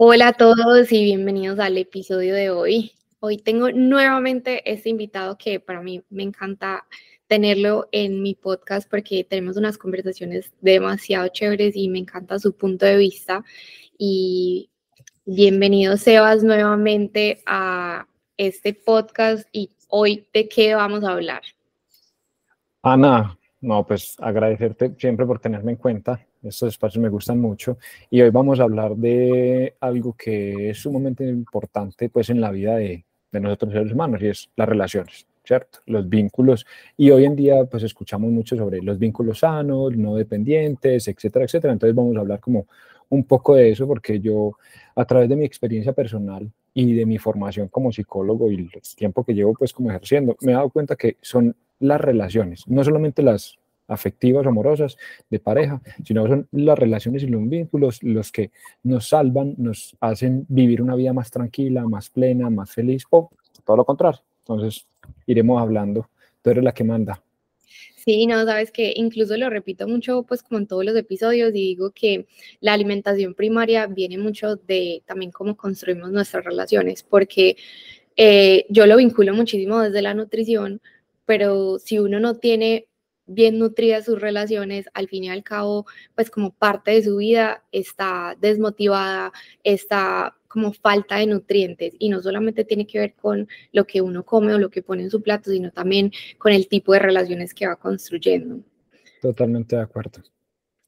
Hola a todos y bienvenidos al episodio de hoy. Hoy tengo nuevamente este invitado que para mí me encanta tenerlo en mi podcast porque tenemos unas conversaciones demasiado chéveres y me encanta su punto de vista. Y bienvenido Sebas nuevamente a este podcast y hoy de qué vamos a hablar. Ana, no, pues agradecerte siempre por tenerme en cuenta estos espacios me gustan mucho y hoy vamos a hablar de algo que es sumamente importante pues en la vida de, de nosotros seres humanos y es las relaciones, ¿cierto? Los vínculos y hoy en día pues escuchamos mucho sobre los vínculos sanos, no dependientes, etcétera, etcétera. Entonces vamos a hablar como un poco de eso porque yo a través de mi experiencia personal y de mi formación como psicólogo y el tiempo que llevo pues como ejerciendo, me he dado cuenta que son las relaciones, no solamente las afectivas, amorosas, de pareja, sino son las relaciones y los vínculos los que nos salvan, nos hacen vivir una vida más tranquila, más plena, más feliz, o todo lo contrario. Entonces, iremos hablando. Tú eres la que manda. Sí, no, sabes que incluso lo repito mucho, pues como en todos los episodios, y digo que la alimentación primaria viene mucho de también cómo construimos nuestras relaciones, porque eh, yo lo vinculo muchísimo desde la nutrición, pero si uno no tiene bien nutridas sus relaciones, al fin y al cabo, pues como parte de su vida está desmotivada, está como falta de nutrientes y no solamente tiene que ver con lo que uno come o lo que pone en su plato, sino también con el tipo de relaciones que va construyendo. Totalmente de acuerdo.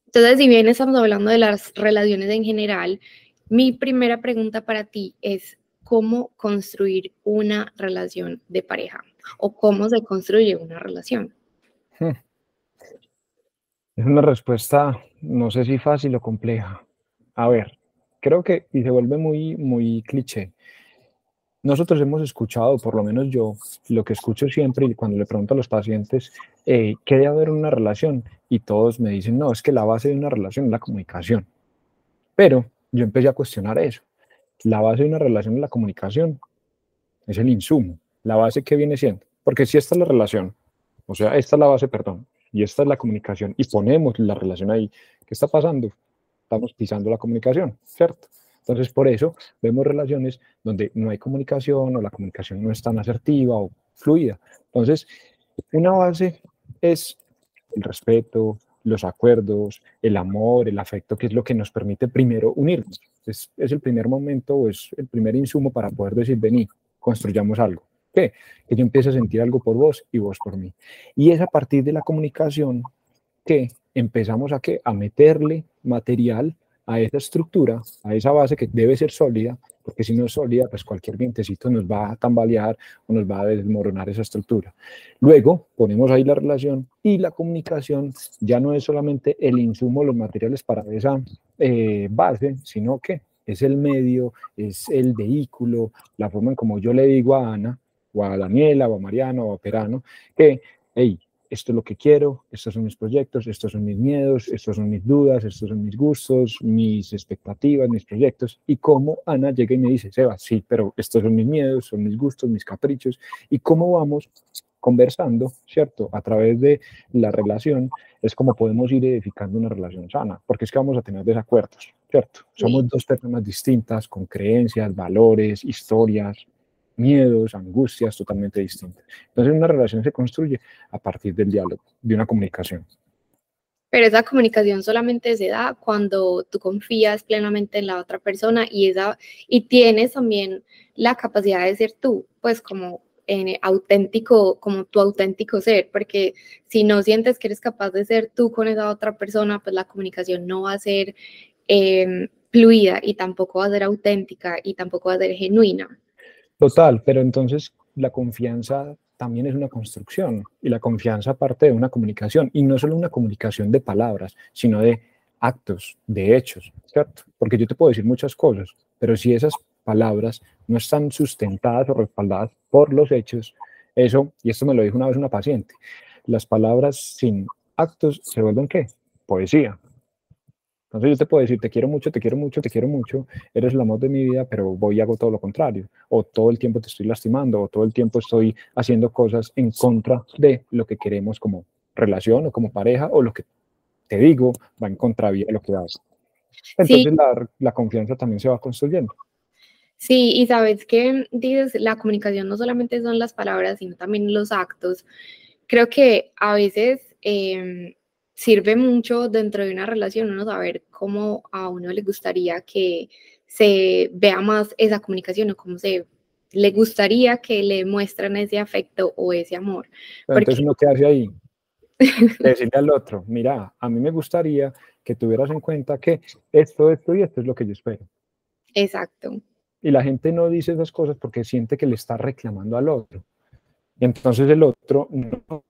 Entonces, si bien estamos hablando de las relaciones en general, mi primera pregunta para ti es cómo construir una relación de pareja o cómo se construye una relación. Hmm. Es una respuesta, no sé si fácil o compleja. A ver, creo que, y se vuelve muy, muy cliché. Nosotros hemos escuchado, por lo menos yo, lo que escucho siempre y cuando le pregunto a los pacientes, eh, ¿qué debe haber una relación? Y todos me dicen, no, es que la base de una relación es la comunicación. Pero yo empecé a cuestionar eso. La base de una relación es la comunicación, es el insumo. La base que viene siendo. Porque si esta es la relación, o sea, esta es la base, perdón, y esta es la comunicación y ponemos la relación ahí, ¿qué está pasando? Estamos pisando la comunicación, ¿cierto? Entonces, por eso vemos relaciones donde no hay comunicación o la comunicación no es tan asertiva o fluida. Entonces, una base es el respeto, los acuerdos, el amor, el afecto, que es lo que nos permite primero unirnos. Es, el primer momento o es el primer insumo para poder decir, vení, construyamos algo. Que yo empiece a sentir algo por vos y vos por mí. Y es a partir de la comunicación que empezamos a, ¿qué? a meterle material a esa estructura, a esa base que debe ser sólida, porque si no es sólida, pues cualquier vientecito nos va a tambalear o nos va a desmoronar esa estructura. Luego ponemos ahí la relación y la comunicación ya no es solamente el insumo, los materiales para esa eh, base, sino que es el medio, es el vehículo, la forma en como yo le digo a Ana, o a Daniela, o a Mariano, o a Perano, que, hey, esto es lo que quiero, estos son mis proyectos, estos son mis miedos, estos son mis dudas, estos son mis gustos, mis expectativas, mis proyectos, y cómo Ana llega y me dice, Seba, sí, pero estos son mis miedos, son mis gustos, mis caprichos, y cómo vamos conversando, ¿cierto? A través de la relación, es como podemos ir edificando una relación sana, porque es que vamos a tener desacuerdos, ¿cierto? Somos dos personas distintas, con creencias, valores, historias, miedos, angustias totalmente distintas. Entonces una relación se construye a partir del diálogo, de una comunicación. Pero esa comunicación solamente se da cuando tú confías plenamente en la otra persona y, esa, y tienes también la capacidad de ser tú, pues como en auténtico, como tu auténtico ser, porque si no sientes que eres capaz de ser tú con esa otra persona, pues la comunicación no va a ser eh, fluida y tampoco va a ser auténtica y tampoco va a ser genuina. Total, pero entonces la confianza también es una construcción y la confianza parte de una comunicación y no solo una comunicación de palabras, sino de actos, de hechos, ¿cierto? Porque yo te puedo decir muchas cosas, pero si esas palabras no están sustentadas o respaldadas por los hechos, eso, y esto me lo dijo una vez una paciente, las palabras sin actos se vuelven qué? Poesía. Entonces yo te puedo decir, te quiero mucho, te quiero mucho, te quiero mucho, eres el amor de mi vida, pero voy y hago todo lo contrario. O todo el tiempo te estoy lastimando, o todo el tiempo estoy haciendo cosas en contra de lo que queremos como relación o como pareja, o lo que te digo va en contra de lo que hago. Entonces la, confianza también se va construyendo. Sí, y sabes que dices, la comunicación no solamente son las palabras, sino también los actos. Creo que a veces em, sirve mucho dentro de una relación uno saber cómo a uno le gustaría que se vea más esa comunicación o cómo se le gustaría que le muestran ese afecto o ese amor. Entonces uno qué hace ahí, decirle al otro, mira, a mí me gustaría que tuvieras en cuenta que esto, esto y esto es lo que yo espero. Exacto. Y la gente no dice esas cosas porque siente que le está reclamando al otro. Y entonces el otro no,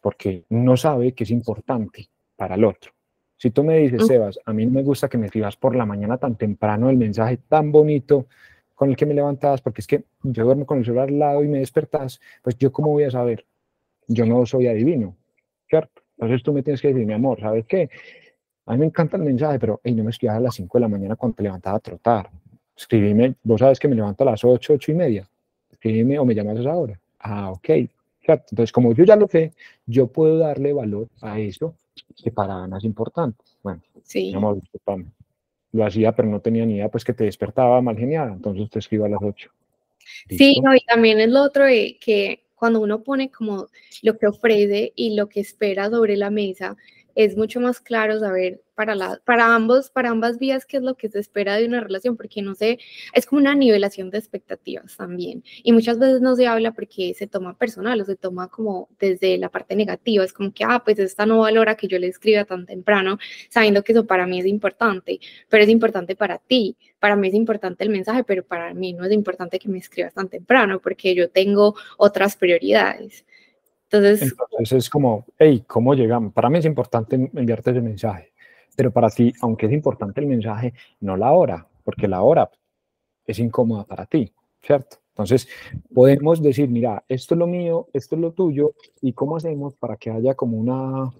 porque no sabe que es importante para el otro. Si tú me dices, Sebas, a mí no me gusta que me escribas por la mañana tan temprano el mensaje tan bonito con el que me levantabas, porque es que yo duermo con el celular al lado y me despertas, pues yo cómo voy a saber? Yo no soy adivino, ¿cierto? Entonces tú me tienes que decir, mi amor, ¿sabes qué? A mí me encanta el mensaje, pero hey, no me escribas a las 5 de la mañana cuando te levantaba a trotar. Escribime, vos sabes que me levanto a las 8, 8 y media. Escribime o me llamas a esa hora. Ah, ok. Entonces, como yo ya lo sé, yo puedo darle valor a eso que para Ana es importante. Bueno, sí. amor, lo hacía, pero no tenía ni idea, pues que te despertaba mal genial. Entonces te escribo a las 8. Sí, no, y también es lo otro de que cuando uno pone como lo que ofrece y lo que espera sobre la mesa, es mucho más claro saber para, la, para, ambos, para ambas vías qué es lo que se espera de una relación, porque no sé, es como una nivelación de expectativas también. Y muchas veces no se habla porque se toma personal o se toma como desde la parte negativa, es como que, ah, pues esta no valora que yo le escriba tan temprano, sabiendo que eso para mí es importante, pero es importante para ti. Para mí es importante el mensaje, pero para mí no es importante que me escribas tan temprano porque yo tengo otras prioridades. Entonces, es como, hey, ¿cómo llegamos? Para mí es importante enviarte ese mensaje, pero para ti, aunque es importante el mensaje, no la hora, porque la hora es incómoda para ti, ¿cierto? Entonces, podemos decir, mira, esto es lo mío, esto es lo tuyo, y cómo hacemos para que haya como una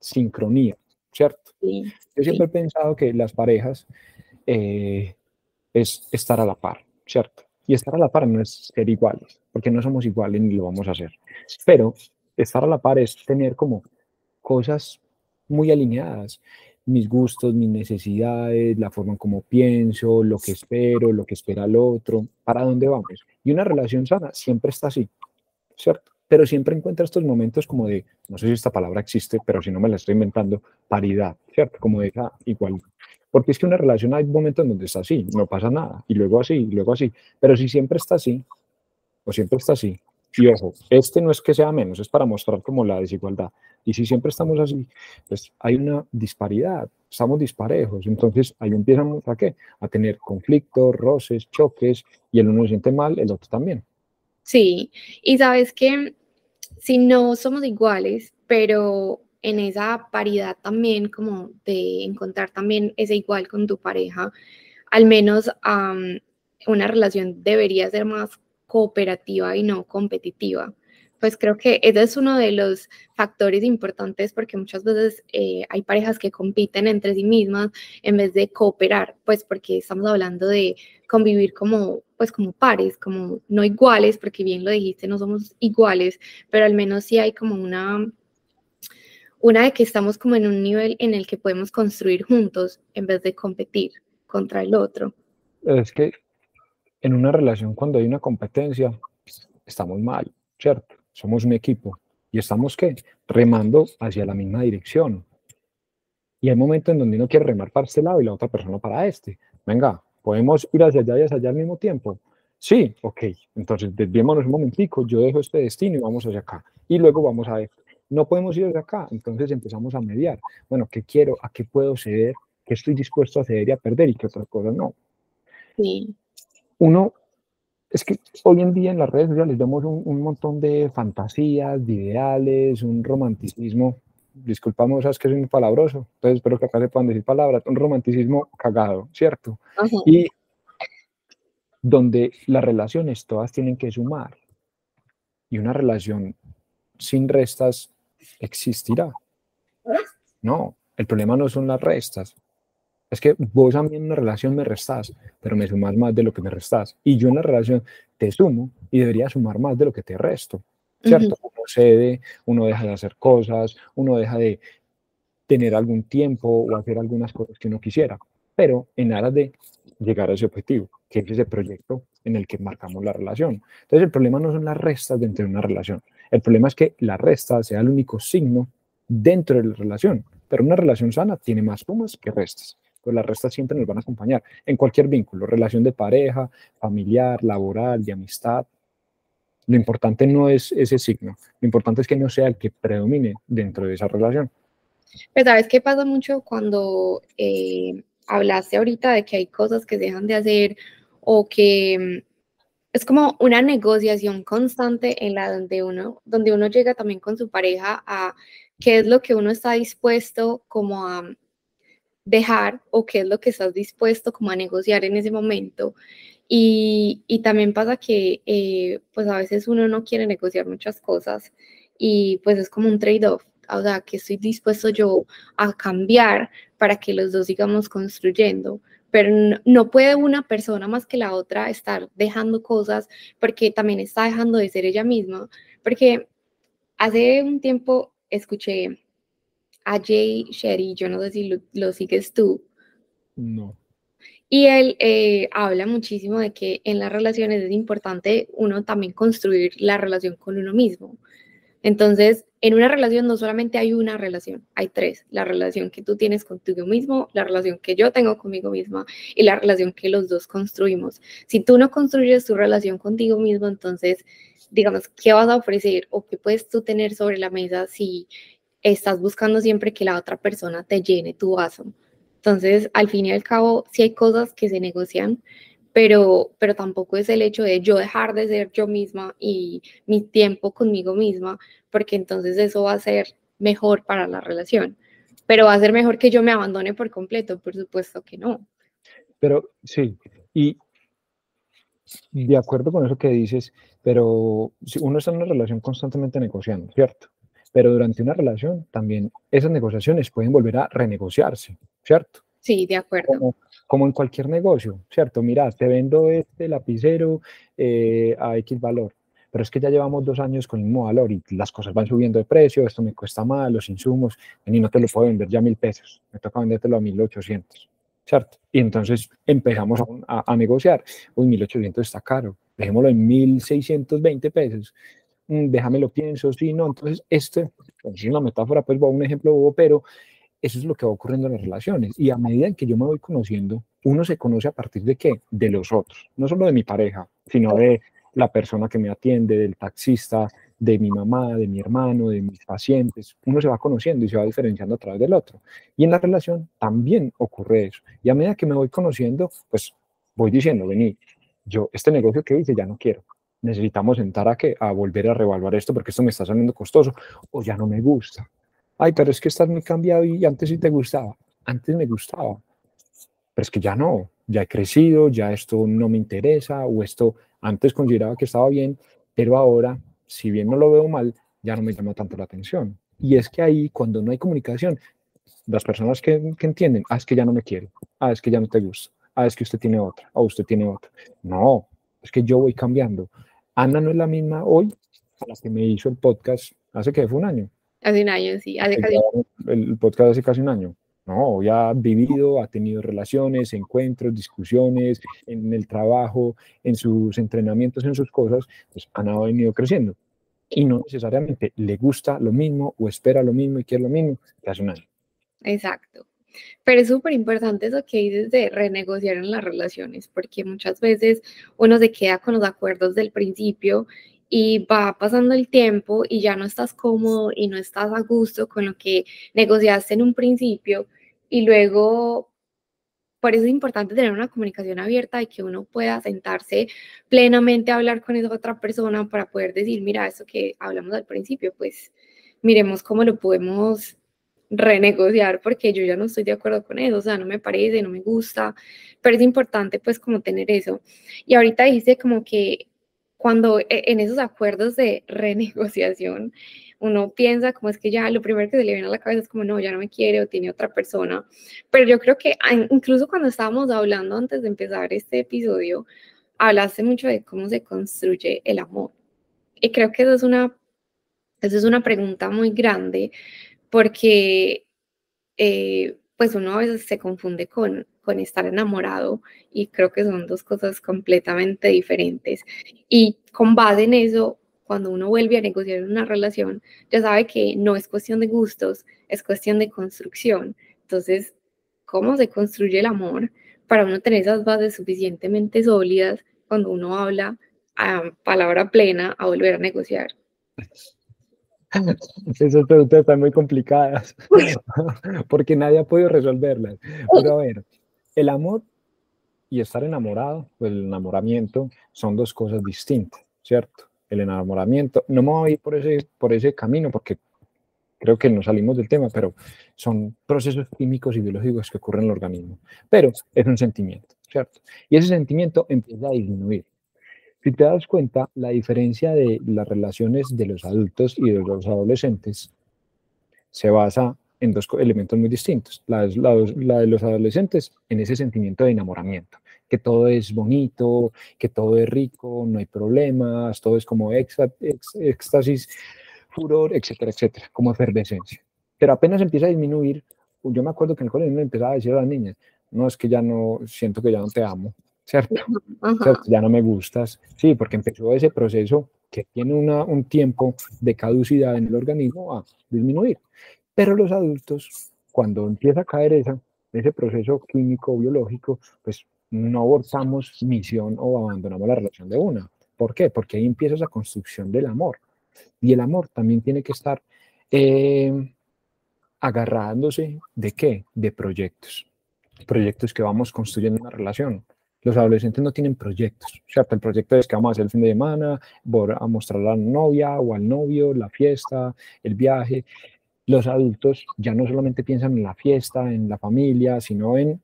sincronía, ¿cierto? Yo siempre he pensado que las parejas eh, es estar a la par, ¿cierto? Y estar a la par no es ser iguales, porque no somos iguales ni lo vamos a hacer. Pero estar a la par es tener como cosas muy alineadas. Mis gustos, mis necesidades, la forma en cómo pienso, lo que espero, lo que espera el otro, para dónde vamos. Y una relación sana siempre está así, ¿cierto? Pero siempre encuentra estos momentos como de, no sé si esta palabra existe, pero si no me la estoy inventando, paridad, ¿cierto? Como de esa igualdad. Porque es que una relación hay momentos en donde está así, no pasa nada, y luego así, y luego así. Pero si siempre está así, o siempre está así, y ojo, este no es que sea menos, es para mostrar como la desigualdad. Y si siempre estamos así, pues hay una disparidad, estamos disparejos. Entonces ahí empiezan a qué? A tener conflictos, roces, choques, y el uno se siente mal, el otro también. Sí, y sabes que si no somos iguales, pero en esa paridad también, como de encontrar también ese igual con tu pareja, al menos una relación debería ser más cooperativa y no competitiva. Pues creo que ese es uno de los factores importantes porque muchas veces eh, hay parejas que compiten entre sí mismas en vez de cooperar, pues porque estamos hablando de convivir como, pues como pares, como no iguales, porque bien lo dijiste, no somos iguales, pero al menos sí hay como una, una de que estamos como en un nivel en el que podemos construir juntos en vez de competir contra el otro. Es que en una relación cuando hay una competencia, estamos mal, ¿cierto? Somos un equipo y estamos ¿qué? remando hacia la misma dirección. Y hay momentos en donde uno quiere remar para este lado y la otra persona para este. Venga, ¿podemos ir hacia allá y hacia allá al mismo tiempo? Sí, ok. Entonces, desviémonos un momentico, yo dejo este destino y vamos hacia acá. Y luego vamos a esto. No podemos ir hacia acá, entonces empezamos a mediar. Bueno, ¿qué quiero? ¿A qué puedo ceder? ¿Qué estoy dispuesto a ceder y a perder? ¿Y qué otra cosa no? Sí uno, es que hoy en día en las redes sociales vemos un, montón de fantasías, de ideales, un romanticismo, disculpamos, sabes que soy muy palabroso, entonces espero que acá se puedan decir palabras, un romanticismo cagado, ¿cierto? Y donde las relaciones todas tienen que sumar y una relación sin restas existirá. No, el problema no son las restas, es que vos a mí en una relación me restás, pero me sumas más de lo que me restás. Y yo en la relación te sumo y debería sumar más de lo que te resto. ¿Cierto? Uno cede, uno deja de hacer cosas, uno deja de, tener algún tiempo o hacer algunas cosas que uno quisiera, pero en aras de llegar a ese objetivo, que es ese proyecto en el que marcamos la relación. Entonces el problema no son las restas dentro de una relación, el problema es que la resta sea el único signo dentro de la relación, pero una relación sana tiene más sumas que restas pues las restas siempre nos van a acompañar en cualquier vínculo, relación de pareja, familiar, laboral, de amistad. Lo importante no es ese signo, lo importante es que no sea el que predomine dentro de esa relación. Pero ¿sabes qué pasa mucho cuando eh, hablaste ahorita de que hay cosas que dejan de hacer o que es como una negociación constante en la donde uno, donde uno llega también con su pareja a qué es lo que uno está dispuesto como a dejar o qué es lo que estás dispuesto como a negociar en ese momento. Y, y también pasa que eh, pues a veces uno no quiere negociar muchas cosas y pues es como un trade-off, o sea, que estoy dispuesto yo a cambiar para que los dos sigamos construyendo. Pero no, puede una persona más que la otra estar dejando cosas porque también está dejando de ser ella misma. Porque hace un tiempo escuché a Jay Sherry, yo no sé si lo, sigues tú. No. Y él eh, habla muchísimo de que en las relaciones es importante uno también construir la relación con uno mismo. Entonces, en una relación no solamente hay una relación, hay tres. La relación que tú tienes contigo mismo, la relación que yo tengo conmigo misma y la relación que los dos construimos. Si tú no construyes tu relación contigo mismo, entonces, digamos, ¿qué vas a ofrecer o qué puedes tú tener sobre la mesa si estás buscando siempre que la otra persona te llene tu vaso. Entonces, al fin y al cabo, sí hay cosas que se negocian, pero, pero tampoco es el hecho de yo dejar de ser yo misma y mi tiempo conmigo misma, porque entonces eso va a ser mejor para la relación. Pero va a ser mejor que yo me abandone por completo, por supuesto que no. Pero sí, y de acuerdo con eso que dices, pero si uno está en una relación constantemente negociando, ¿cierto? pero durante una relación también esas negociaciones pueden volver a renegociarse, ¿cierto? Sí, de acuerdo. Como, en cualquier negocio, ¿cierto? Mira, te vendo este lapicero eh, a X valor, pero es que ya llevamos dos años con el mismo valor y las cosas van subiendo de precio, esto me cuesta más, los insumos, y no te lo puedo vender ya a mil pesos, me toca vendértelo a mil ochocientos, ¿cierto? Y entonces empezamos a, a, negociar, uy, mil ochocientos está caro, dejémoslo en mil seiscientos veinte pesos, Mm, déjame lo pienso, sí, no. Entonces, este es una metáfora, pues, un ejemplo pero eso es lo que va ocurriendo en las relaciones. Y a medida en que yo me voy conociendo, uno se conoce a partir de qué? De los otros, no solo de mi pareja, sino de la persona que me atiende, del taxista, de mi mamá, de mi hermano, de mis pacientes. Uno se va conociendo y se va diferenciando a través del otro. Y en la relación también ocurre eso. Y a medida que me voy conociendo, pues voy diciendo, vení, yo este negocio que hice ya no quiero necesitamos sentar a que a volver a revaluar esto porque esto me está saliendo costoso o ya no me gusta. Ay, pero es que estás muy cambiado y antes sí te gustaba. Antes me gustaba, pero es que ya no, ya he crecido, ya esto no me interesa o esto antes consideraba que estaba bien, pero ahora, si bien no lo veo mal, ya no me llama tanto la atención. Y es que ahí, cuando no hay comunicación, las personas que, entienden, ah, es que ya no me quiere, ah, es que ya no te gusta, ah, es que usted tiene otra, o usted tiene otra. No, es que yo voy cambiando. Ana no es la misma hoy a la que me hizo el podcast hace que fue un año. Hace un año, sí. Hace casi... El podcast hace casi un año. No, ya ha vivido, ha tenido relaciones, encuentros, discusiones en el trabajo, en sus entrenamientos, en sus cosas, pues Ana ha venido creciendo. Y no necesariamente le gusta lo mismo o espera lo mismo y quiere lo mismo que hace un año. Exacto. Pero es súper importante eso que dices de renegociar en las relaciones, porque muchas veces uno se queda con los acuerdos del principio y va pasando el tiempo y ya no estás cómodo y no estás a gusto con lo que negociaste en un principio y luego por eso es importante tener una comunicación abierta y que uno pueda sentarse plenamente a hablar con esa otra persona para poder decir, mira, eso que hablamos al principio, pues miremos cómo lo podemos renegociar porque yo ya no estoy de acuerdo con eso, o sea, no me parece, no me gusta, pero es importante pues como tener eso. Y ahorita dice como que cuando e, en esos acuerdos de renegociación uno piensa como es que ya lo primero que se le viene a la cabeza es como no, ya no me quiere o tiene otra persona, pero yo creo que incluso cuando estábamos hablando antes de empezar este episodio, hablaste mucho de cómo se construye el amor. Y creo que eso es una, eso es una pregunta muy grande porque eh, pues uno a veces se confunde con, con estar enamorado y creo que son dos cosas completamente diferentes. Y con base en eso, cuando uno vuelve a negociar una relación, ya sabe que no es cuestión de gustos, es cuestión de construcción. Entonces, ¿cómo se construye el amor? Para uno tener esas bases suficientemente sólidas cuando uno habla a palabra plena a volver a negociar. Esas preguntas están muy complicadas porque nadie ha podido resolverlas. Pero a ver, el amor y estar enamorado, pues el enamoramiento son dos cosas distintas, ¿cierto? El enamoramiento, no me voy a ir por ese, por ese camino porque creo que nos salimos del tema, pero son procesos químicos y biológicos que ocurren en el organismo. Pero es un sentimiento, ¿cierto? Y ese sentimiento empieza a disminuir. Si te das cuenta, la diferencia de las relaciones de los adultos y de los adolescentes se basa en dos elementos muy distintos. La, de los adolescentes en ese sentimiento de enamoramiento, que todo es bonito, que todo es rico, no hay problemas, todo es como éxtasis, furor, etcétera, etcétera, como efervescencia. Pero apenas empieza a disminuir, yo me acuerdo que en el colegio empezaba a decir a las niñas, no, es que ya no, siento que ya no te amo, ¿cierto? Ya no me gustas. Sí, porque empezó ese proceso que tiene una, un tiempo de caducidad en el organismo a disminuir. Pero los adultos, cuando empieza a caer esa, ese proceso químico, biológico, pues no abortamos misión o abandonamos la relación de una. ¿Por qué? Porque ahí empieza esa construcción del amor. Y el amor también tiene que estar eh, agarrándose de qué? De proyectos. Proyectos que vamos construyendo una relación los adolescentes no tienen proyectos, ¿cierto? El proyecto es que vamos a hacer el fin de semana, a mostrar a la novia o al novio, la fiesta, el viaje. Los adultos ya no solamente piensan en la fiesta, en la familia, sino en,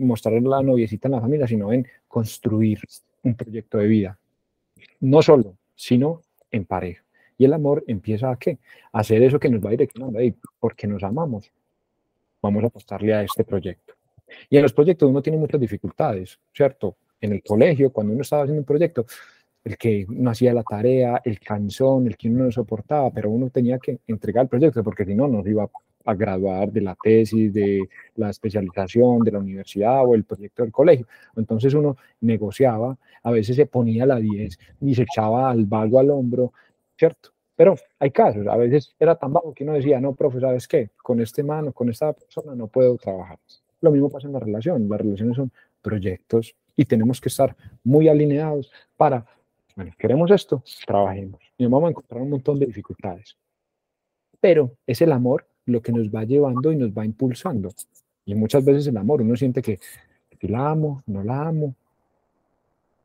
mostrar a la noviecita en la familia, sino en construir un proyecto de vida. No solo, sino en pareja. Y el amor empieza a qué? A hacer eso que nos va direccionando ahí, porque nos amamos. Vamos a apostarle a este proyecto. Y en los proyectos uno tiene muchas dificultades, ¿cierto? En el colegio, cuando uno estaba haciendo un proyecto, el que no hacía la tarea, el cansón, el que uno no soportaba, pero uno tenía que entregar el proyecto porque si no, nos iba a graduar de la tesis, de la especialización, de la universidad o el proyecto del colegio. Entonces uno negociaba, a veces se ponía la 10 y se echaba al vago al hombro, ¿cierto? Pero hay casos, a veces era tan bajo que uno decía, no, profe, ¿sabes qué? Con este mano, con esta persona no puedo trabajar. Lo mismo pasa en la relación. Las relaciones son proyectos y tenemos que estar muy alineados para, bueno, queremos esto, trabajemos. Y vamos a encontrar un montón de dificultades. Pero es el amor lo que nos va llevando y nos va impulsando. Y muchas veces el amor, uno siente que, que la amo, no la amo.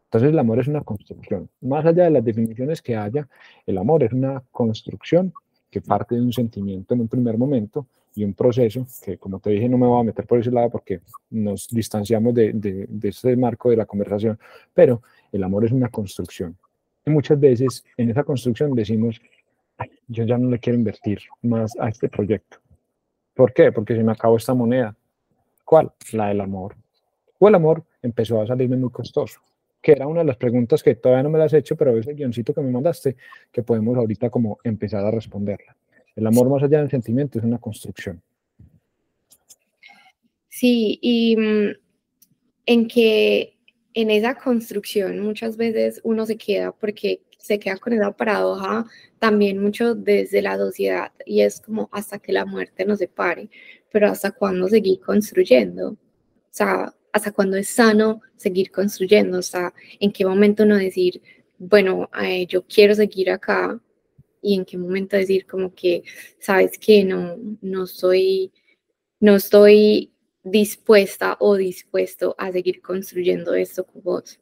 Entonces el amor es una construcción. Más allá de las definiciones que haya, el amor es una construcción que parte de un sentimiento en un primer momento y un proceso que, como te dije, no me voy a meter por ese lado porque nos distanciamos de, de, ese marco de la conversación, pero el amor es una construcción. Y muchas veces en esa construcción decimos, yo ya no le quiero invertir más a este proyecto. ¿Por qué? Porque se me acabó esta moneda. ¿Cuál? La del amor. O el amor empezó a salirme muy costoso, que era una de las preguntas que todavía no me las he hecho, pero es el guioncito que me mandaste, que podemos ahorita como empezar a responderla. El amor más allá del sentimiento es una construcción. Sí, y mm, en que en esa construcción muchas veces uno se queda porque se queda con esa paradoja también mucho desde la sociedad y es como hasta que la muerte nos separe, pero hasta cuándo seguir construyendo, o sea, hasta cuándo es sano seguir construyendo, o sea, en qué momento uno decir, bueno, eh, yo quiero seguir acá, y en qué momento decir como que, sabes que no, no soy, no estoy dispuesta o dispuesto a seguir construyendo esto con vos.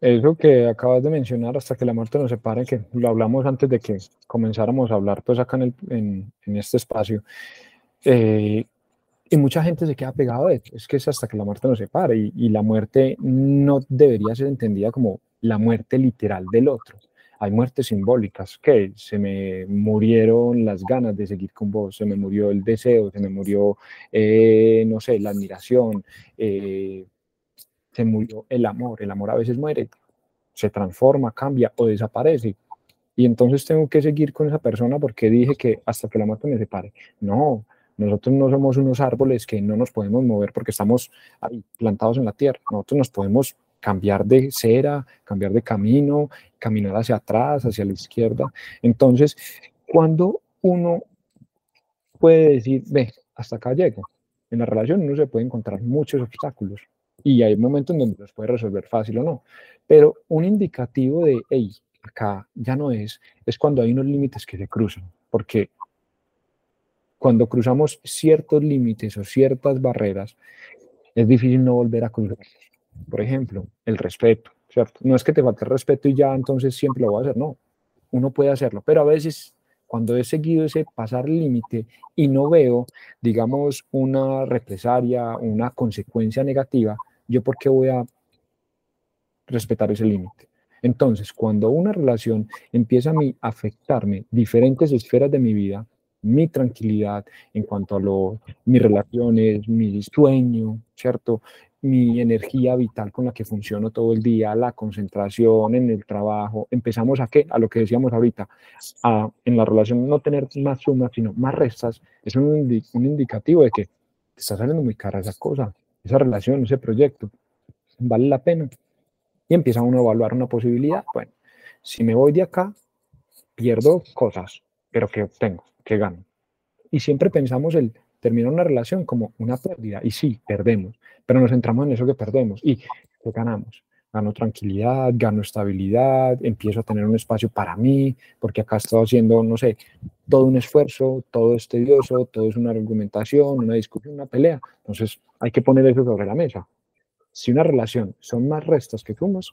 Eso que acabas de mencionar, hasta que la muerte nos separe, que lo hablamos antes de que comenzáramos a hablar, pues acá en, el, en, en este espacio, eh, y mucha gente se queda pegado a eso, es que es hasta que la muerte nos separe, y, y la muerte no debería ser entendida como la muerte literal del otro, hay muertes simbólicas, que se me murieron las ganas de seguir con vos, se me murió el deseo, se me murió, eh, no sé, la admiración, eh, se murió el amor, el amor a veces muere, se transforma, cambia o desaparece. Y entonces tengo que seguir con esa persona porque dije que hasta que la muerte me separe. No, Nosotros no somos unos árboles que no nos podemos mover porque estamos plantados en la tierra. Nosotros nos podemos cambiar de cera, cambiar de camino, caminar hacia atrás, hacia la izquierda. Entonces, cuando uno puede decir, ve, hasta acá llego, en la relación uno se puede encontrar muchos obstáculos y hay momentos en donde los puede resolver fácil o no, pero un indicativo de, hey, acá ya no es, es cuando hay unos límites que se cruzan, porque cuando cruzamos ciertos límites o ciertas barreras, es difícil no volver a cruzar. Por ejemplo, el respeto. No es que te falte el respeto y ya entonces siempre lo voy a hacer, no. Uno puede hacerlo, pero a veces cuando he seguido ese pasar límite y no veo, digamos, una represalia, una consecuencia negativa, yo por qué voy a respetar ese límite. Entonces, cuando una relación empieza a afectarme diferentes esferas de mi vida, mi tranquilidad en cuanto a lo, mis relaciones, mi sueño, ¿cierto? Mi energía vital con la que funciono todo el día, la concentración en el trabajo. Empezamos a qué? A lo que decíamos ahorita, a en la relación no tener más sumas, sino más restas. Es un, un indicativo de que te está saliendo muy cara esa cosa, esa relación, ese proyecto. ¿Vale la pena? Y empieza uno a evaluar una posibilidad. Bueno, si me voy de acá, pierdo cosas, pero ¿qué obtengo? ¿Qué gano? Y siempre pensamos el terminar una relación como una pérdida. Y sí, perdemos, pero nos centramos en eso que perdemos. ¿Y qué ganamos? Gano tranquilidad, gano estabilidad, empiezo a tener un espacio para mí, porque acá estoy haciendo, no sé, todo un esfuerzo, todo es tedioso, todo es una argumentación, una discusión, una pelea. Entonces hay que poner eso sobre la mesa. Si una relación son más restos que sumas,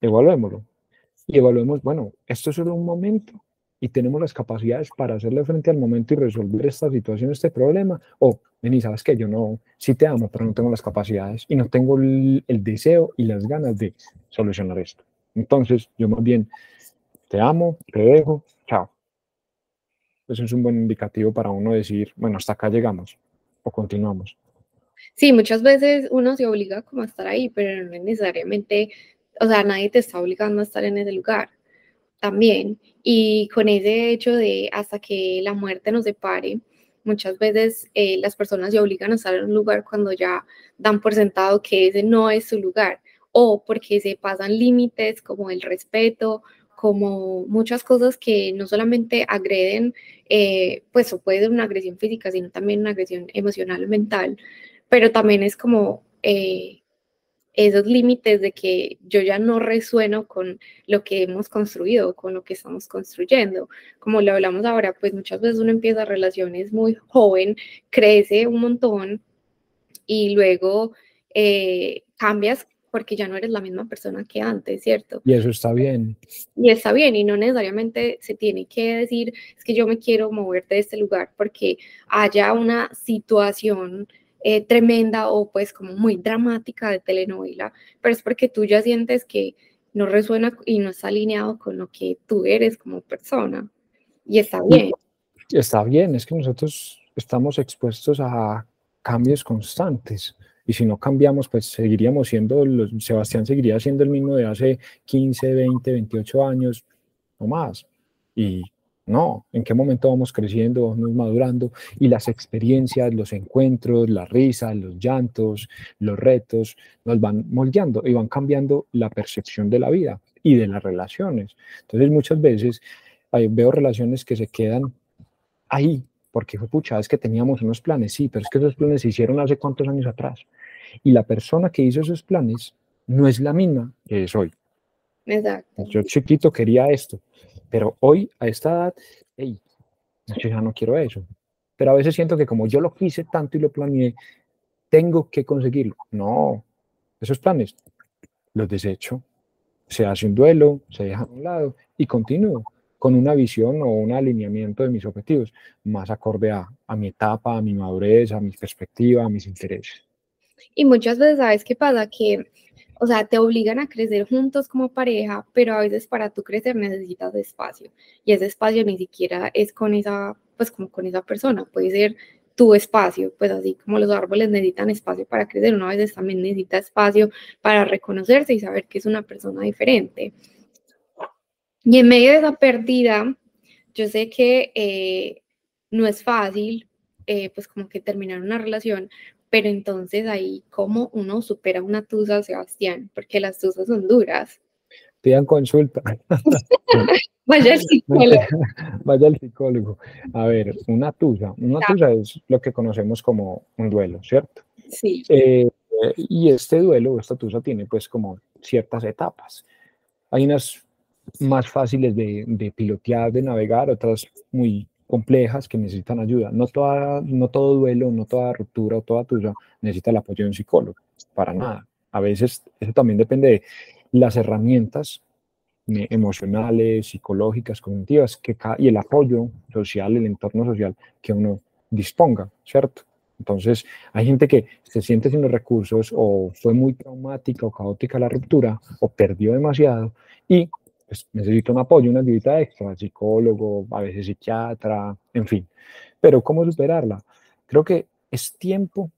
evaluémoslo. Y evaluemos, bueno, esto es solo un momento y tenemos las capacidades para hacerle frente al momento y resolver esta situación, este problema. O, vení, sabes que yo no, sí te amo, pero no tengo las capacidades y no tengo el, deseo y las ganas de solucionar esto. Entonces, yo más bien te amo, te dejo, chao. Eso es un buen indicativo para uno decir, bueno, hasta acá llegamos o continuamos. Sí, muchas veces uno se obliga como a estar ahí, pero no necesariamente, o sea, nadie te está obligando a estar en ese lugar también. Y con ese hecho de hasta que la muerte nos separe, muchas veces eh, las personas se obligan a estar en un lugar cuando ya dan por sentado que ese no es su lugar o porque se pasan límites como el respeto, como muchas cosas que no solamente agreden, eh, pues o puede ser una agresión física, sino también una agresión emocional, mental, pero también es como eh, esos límites de que yo ya no resueno con lo que hemos construido, con lo que estamos construyendo. Como lo hablamos ahora, pues muchas veces uno empieza relaciones muy joven, crece un montón y luego eh, cambias porque ya no eres la misma persona que antes, ¿cierto? Y eso está bien. Y está bien, y no necesariamente se tiene que decir, es que yo me quiero mover de este lugar porque haya una situación eh, tremenda o pues como muy dramática de telenovela, pero es porque tú ya sientes que no resuena y no está alineado con lo que tú eres como persona. Y está bien. Está bien, es que nosotros estamos expuestos a cambios constantes. Y si no cambiamos, pues seguiríamos siendo, los, Sebastián seguiría siendo el mismo de hace 15, 20, 28 años o más. Y no, ¿en qué momento vamos creciendo, vamos madurando? Y las experiencias, los encuentros, las risas, los llantos, los retos, nos van moldeando y van cambiando la percepción de la vida y de las relaciones. Entonces muchas veces veo relaciones que se quedan ahí, porque fue pucha, es que teníamos unos planes, sí, pero es que esos planes se hicieron hace cuántos años atrás. Y la persona que hizo esos planes no es la misma que es hoy. Exacto. Yo chiquito quería esto, pero hoy, a esta edad, hey, yo ya no quiero eso. Pero a veces siento que como yo lo quise tanto y lo planeé, tengo que conseguirlo. No, esos planes los desecho. Se hace un duelo, se deja a un lado y continúo con una visión o un alineamiento de mis objetivos, más acorde a, a mi etapa, a mi madurez, a mi perspectiva, a mis intereses. Y muchas veces, ¿sabes qué pasa? Que o sea, te obligan a crecer juntos como pareja, pero a veces para tú crecer necesitas espacio y ese espacio ni siquiera es con esa, pues como con esa persona, puede ser tu espacio, pues así como los árboles necesitan espacio para crecer, una vez también necesita espacio para reconocerse y saber que es una persona diferente. Y en medio de esa pérdida, yo sé que eh, no es fácil eh, pues como que terminar una relación, pero entonces ahí, ¿cómo uno supera una tusa, Sebastián? Porque las tusas son duras. Pidan consulta. Vaya al psicólogo. Vaya al psicólogo. A ver, una tusa. Una tusa es lo que conocemos como un duelo, ¿cierto? Sí. Eh, y este duelo, esta tusa tiene pues como ciertas etapas. Hay unas más fáciles de, de pilotear, de navegar, otras muy complejas que necesitan ayuda. No, toda, no todo duelo, no toda ruptura o toda tuya necesita el apoyo de un psicólogo, para nada. A veces eso también depende de las herramientas emocionales, psicológicas, cognitivas que y el apoyo social, el entorno social que uno disponga, ¿cierto? Entonces, hay gente que se siente sin los recursos o fue muy traumática o caótica la ruptura o perdió demasiado y pues necesito un apoyo, una ayuda extra, psicólogo, a veces psiquiatra, en fin. Pero ¿cómo superarla? Creo que es tiempo,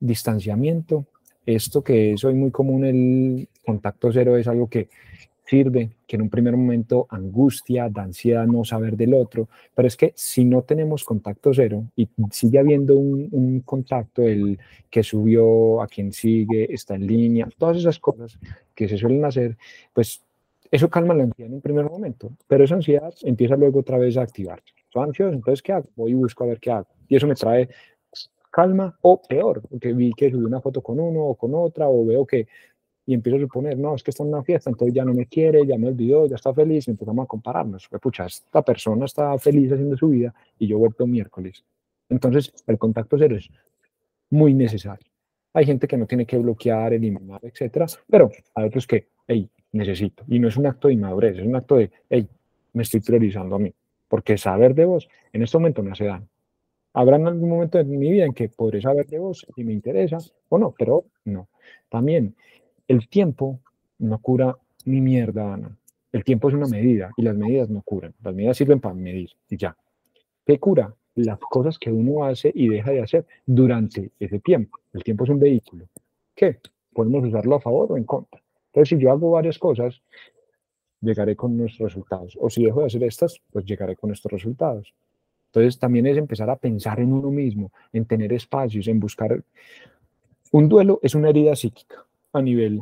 distanciamiento, esto que es hoy muy común, el contacto cero es algo que sirve, que en un primer momento angustia, da ansiedad no saber del otro, pero es que si no tenemos contacto cero y sigue habiendo un, un, contacto, el que subió, a quien sigue, está en línea, todas esas cosas que se suelen hacer, pues eso calma la ansiedad en un primer momento, pero esa ansiedad empieza luego otra vez a activarse. Soy ansioso, entonces ¿qué hago? Voy y busco a ver qué hago. Y eso me trae calma o peor, porque vi que subí una foto con uno o con otra, o veo que, y empiezo a suponer, no, es que está en una fiesta, entonces ya no me quiere, ya me olvidó, ya está feliz, y empezamos a compararnos. Pucha, esta persona está feliz haciendo su vida y yo vuelto miércoles. Entonces, el contacto cero es muy necesario. Hay gente que no tiene que bloquear, eliminar, etcétera, pero hay otros que, hey, necesito. Y no es un acto de inmadurez, es un acto de, hey, me estoy priorizando a mí. Porque saber de vos en este momento me hace daño. Habrá en algún momento de mi vida en que podré saber de vos si me interesa o no, pero no. También el tiempo no cura ni mierda, Ana. El tiempo es una medida y las medidas no curan. Las medidas sirven para medir y ya. ¿Qué cura? Las cosas que uno hace y deja de hacer durante ese tiempo. El tiempo es un vehículo. ¿Qué? Podemos usarlo a favor o en contra. Entonces, si yo hago varias cosas, llegaré con nuestros resultados. O si dejo de hacer estas, pues llegaré con estos resultados. Entonces, también es empezar a pensar en uno mismo, en tener espacios, en buscar... Un duelo es una herida psíquica a nivel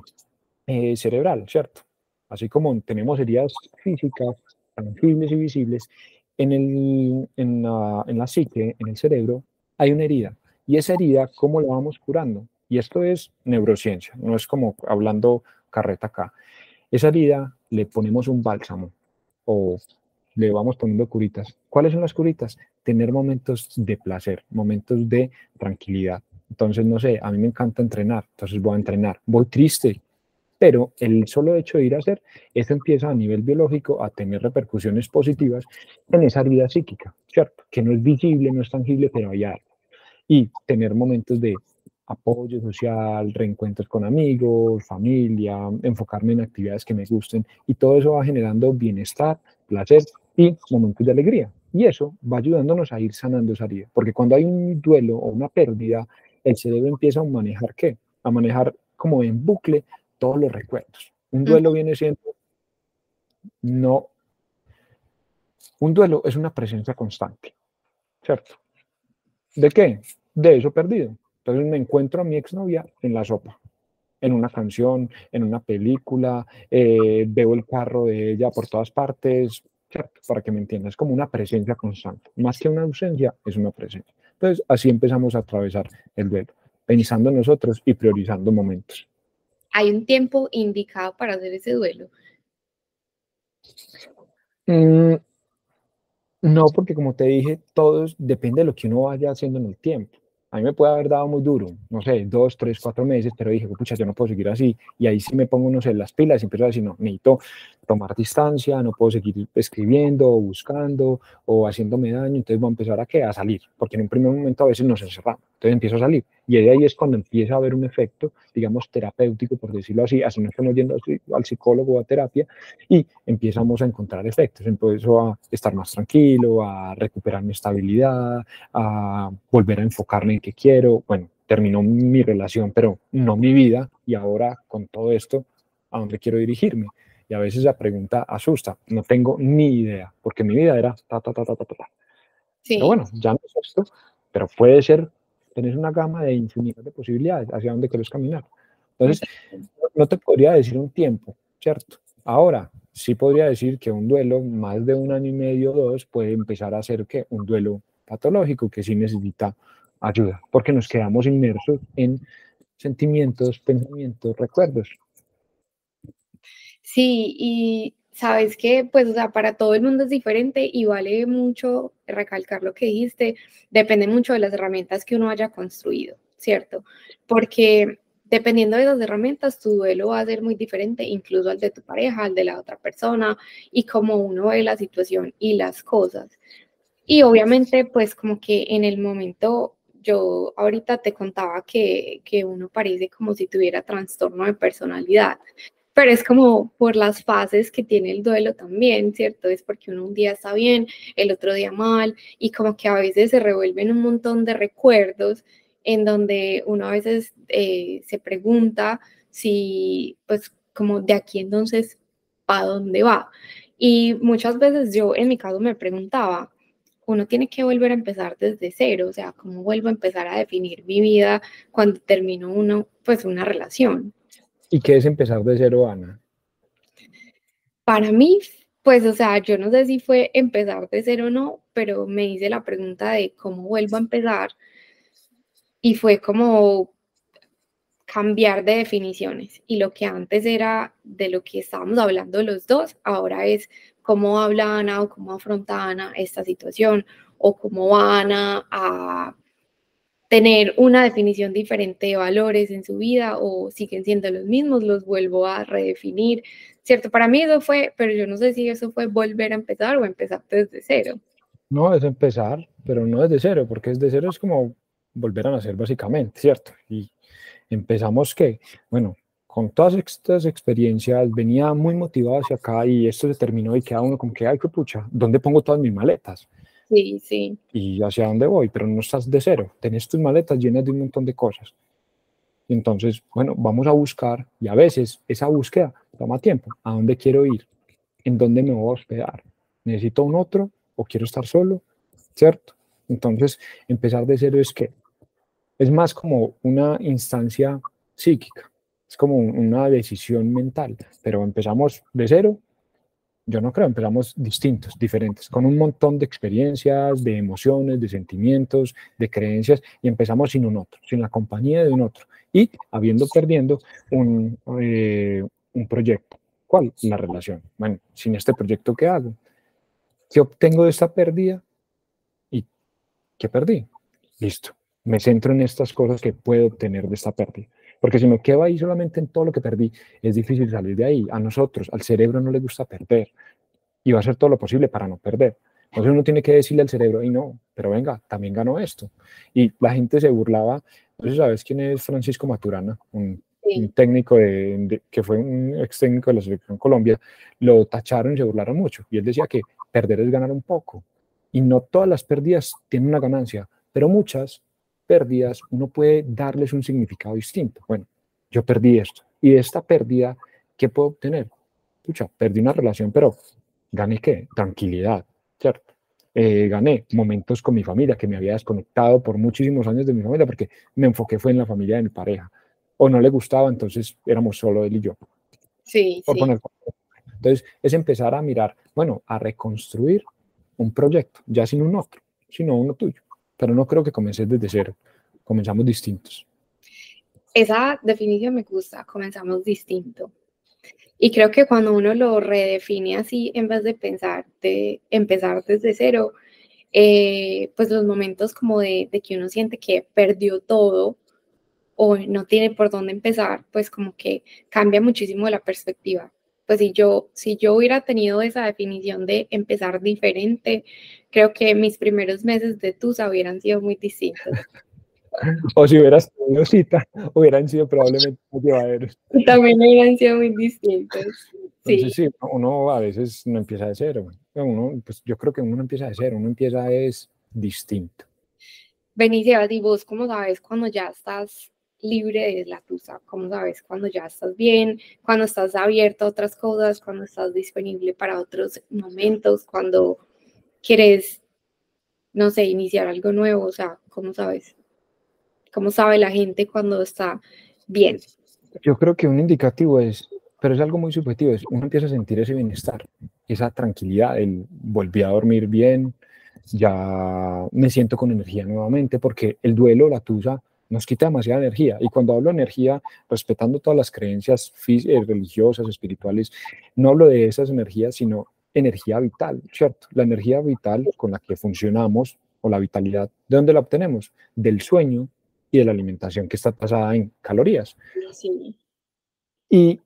eh, cerebral, ¿cierto? Así como tenemos heridas físicas, tangibles y visibles, en, el, en, la, en la psique, en el cerebro, hay una herida. Y esa herida, ¿cómo la vamos curando? Y esto es neurociencia, no es como hablando carreta acá. Esa herida le ponemos un bálsamo o le vamos poniendo curitas. ¿Cuáles son las curitas? Tener momentos de placer, momentos de tranquilidad. Entonces, no sé, a mí me encanta entrenar, entonces voy a entrenar. Voy triste, pero el solo hecho de ir a hacer, eso empieza a nivel biológico a tener repercusiones positivas en esa herida psíquica, ¿cierto? Que no es visible, no es tangible, pero hay algo. Y tener momentos de apoyo social, reencuentros con amigos, familia, enfocarme en actividades que me gusten y todo eso va generando bienestar, placer y momentos de alegría. Y eso va ayudándonos a ir sanando esa herida, porque cuando hay un duelo o una pérdida, el cerebro empieza a manejar qué? A manejar como en bucle todos los recuerdos. Un duelo viene siendo no un duelo es una presencia constante, ¿cierto? ¿De qué? De eso perdido. Entonces me encuentro a mi exnovia en la sopa, en una canción, en una película, eh, veo el carro de ella por todas partes, para que me entiendas, es como una presencia constante. Más que una ausencia, es una presencia. Entonces así empezamos a atravesar el duelo, pensando en nosotros y priorizando momentos. ¿Hay un tiempo indicado para hacer ese duelo? Mm, no, porque como te dije, todo depende de lo que uno vaya haciendo en el tiempo a mí me puede haber dado muy duro, no sé, dos, tres, cuatro meses, pero dije, pucha, yo no puedo seguir así. Y ahí sí me pongo, no sé, las pilas y empiezo a decir, no, necesito tomar distancia, no puedo seguir escribiendo o buscando o haciéndome daño, entonces voy a empezar a qué? A salir, porque en un primer momento a veces nos encerramos, entonces empiezo a salir. Y ahí es cuando empieza a haber un efecto, digamos, terapéutico, por decirlo así, así no estamos yendo al psicólogo o a terapia, y empezamos a encontrar efectos. Empiezo a estar más tranquilo, a recuperar mi estabilidad, a volver a enfocarme en qué quiero. Bueno, terminó mi relación, pero no mi vida, y ahora con todo esto, ¿a dónde quiero dirigirme? Y a veces la pregunta asusta, no tengo ni idea, porque mi vida era ta, ta, ta, ta, ta, ta. Sí. Pero bueno, ya no es esto, pero puede ser, tenés una gama de infinidad de posibilidades hacia dónde quieres caminar. Entonces, no te podría decir un tiempo, ¿cierto? Ahora, sí podría decir que un duelo más de un año y medio o dos puede empezar a ser que un duelo patológico que sí necesita ayuda, porque nos quedamos inmersos en sentimientos, pensamientos, recuerdos. Sí, y sabes que, pues, o sea, para todo el mundo es diferente y vale mucho recalcar lo que dijiste, depende mucho de las herramientas que uno haya construido, ¿cierto? Porque dependiendo de las herramientas, tu duelo va a ser muy diferente, incluso al de tu pareja, al de la otra persona, y cómo uno ve la situación y las cosas. Y obviamente, pues como que en el momento, yo ahorita te contaba que, que uno parece como si tuviera trastorno de personalidad, pero es como por las fases que tiene el duelo también, ¿cierto? Es porque uno un día está bien, el otro día mal, y como que a veces se revuelven un montón de recuerdos en donde uno a veces eh, se pregunta si, pues, como de aquí entonces, ¿para dónde va? Y muchas veces yo en mi caso me preguntaba, uno tiene que volver a empezar desde cero, o sea, ¿cómo vuelvo a empezar a definir mi vida cuando termino uno, pues, una relación? ¿Y qué es empezar de cero, Ana? Para mí, pues, o sea, yo no sé si fue empezar de cero o no, pero me hice la pregunta de cómo vuelvo a empezar y fue como cambiar de definiciones y lo que antes era de lo que estábamos hablando los dos, ahora es cómo habla Ana o cómo afronta Ana esta situación o cómo van a, tener una definición diferente de valores en su vida o siguen siendo los mismos, los vuelvo a redefinir, ¿cierto? Para mí eso fue, pero yo no sé si eso fue volver a empezar o empezar desde cero. No, es empezar, pero no desde cero, porque desde cero es como volver a nacer básicamente, ¿cierto? Y empezamos que, bueno, con todas estas experiencias venía muy motivado hacia acá y esto se terminó y queda uno como que, ay, qué pucha, ¿dónde pongo todas mis maletas? Sí, sí. Y hacia dónde voy, pero no estás de cero, tenés tus maletas llenas de un montón de cosas. Y entonces, bueno, vamos a buscar y a veces esa búsqueda toma tiempo. ¿A dónde quiero ir? ¿En dónde me voy a hospedar? ¿Necesito un otro o quiero estar solo? ¿Cierto? Entonces, empezar de cero es que es más como una instancia psíquica, es como una decisión mental, pero empezamos de cero, yo no creo, empezamos distintos, diferentes, con un montón de experiencias, de emociones, de sentimientos, de creencias, y empezamos sin un otro, sin la compañía de un otro, y habiendo perdiendo un, eh, un proyecto. ¿Cuál? La relación. Bueno, sin este proyecto, ¿qué hago? ¿Qué obtengo de esta pérdida? ¿Y qué perdí? Listo me centro en estas cosas que puedo obtener de esta pérdida. Porque si me quedo ahí solamente en todo lo que perdí, es difícil salir de ahí. A nosotros, al cerebro no le gusta perder. Y va a hacer todo lo posible para no perder. Entonces uno tiene que decirle al cerebro, y no, pero venga, también ganó esto. Y la gente se burlaba. Entonces, ¿sabes quién es Francisco Maturana? Un, técnico de, que fue un ex técnico de la selección Colombia. Lo tacharon y se burlaron mucho. Y él decía que perder es ganar un poco. Y no todas las pérdidas tienen una ganancia, pero muchas pérdidas uno puede darles un significado distinto. Bueno, yo perdí esto. Y de esta pérdida, ¿qué puedo obtener? Pucha, perdí una relación, pero gané qué? Tranquilidad, ¿cierto? Eh, gané momentos con mi familia, que me había desconectado por muchísimos años de mi familia, porque me enfoqué fue en la familia de mi pareja. O no le gustaba, entonces éramos solo él y yo. Sí, sí. entonces, es empezar a mirar, bueno, a reconstruir un proyecto, ya sin un otro, sino uno tuyo pero no creo que comencé desde cero, comenzamos distintos. Esa definición me gusta, comenzamos distinto. Y creo que cuando uno lo redefine así, en vez de pensar de empezar desde cero, eh, pues los momentos como de, de, que uno siente que perdió todo o no tiene por dónde empezar, pues como que cambia muchísimo la perspectiva pues si yo, si yo hubiera tenido esa definición de empezar diferente, creo que mis primeros meses de TUSA hubieran sido muy distintos. o si hubieras tenido cita, hubieran sido probablemente muy llevaderos. También hubieran sido muy distintos. Entonces, sí. uno a veces no empieza de cero. Uno, pues yo creo que uno no empieza de cero, uno empieza es distinto. Benicia, y vos cómo sabes cuando ya estás libre de la tusa, como sabes, cuando ya estás bien, cuando estás abierto a otras cosas, cuando estás disponible para otros momentos, cuando quieres no sé, iniciar algo nuevo? O sea, ¿cómo sabes? ¿Cómo sabe la gente cuando está bien? Yo creo que un indicativo es, pero es algo muy subjetivo, es uno empieza a sentir ese bienestar, esa tranquilidad, el volví a dormir bien, ya me siento con energía nuevamente, porque el duelo, la tusa, nos quita demasiada energía. Y cuando hablo de energía, respetando todas las creencias eh, religiosas, espirituales, no hablo de esas energías, sino energía vital, ¿cierto? La energía vital con la que funcionamos o la vitalidad, ¿de dónde la obtenemos? Del sueño y de la alimentación que está basada en calorías. Y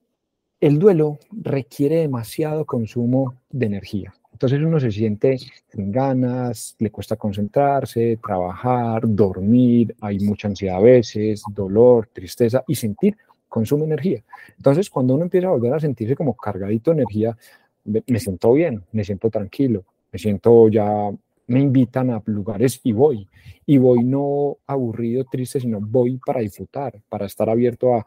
el duelo requiere demasiado consumo de energía. Entonces uno se siente sin ganas, le cuesta concentrarse, trabajar, dormir, hay mucha ansiedad a veces, dolor, tristeza y sentir consume energía. Entonces cuando uno empieza a volver a sentirse como cargadito de energía, me siento bien, me siento tranquilo, me siento ya, me invitan a lugares y voy. Y voy no aburrido, triste, sino voy para disfrutar, para estar abierto a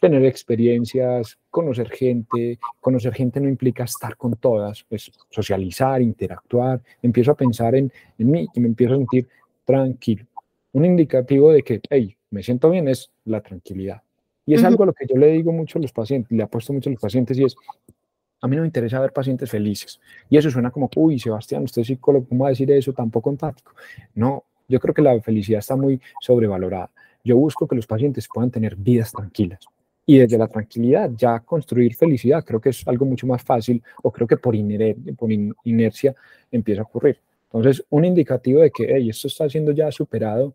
tener experiencias, conocer gente. Conocer gente no implica estar con todas, pues socializar, interactuar. Empiezo a pensar en, en mí y me empiezo a sentir tranquilo. Un indicativo de que, hey, me siento bien es la tranquilidad. Y es algo a lo que yo le digo mucho a los pacientes, le apuesto mucho a los pacientes y es, a mí no me interesa ver pacientes felices. Y eso suena como, uy, Sebastián, usted es psicólogo, ¿cómo va a decir eso? Tampoco empático. No, yo creo que la felicidad está muy sobrevalorada. Yo busco que los pacientes puedan tener vidas tranquilas y desde la tranquilidad ya construir felicidad creo que es algo mucho más fácil o creo que por, por inercia empieza a ocurrir. Entonces, un indicativo de que hey, esto está siendo ya superado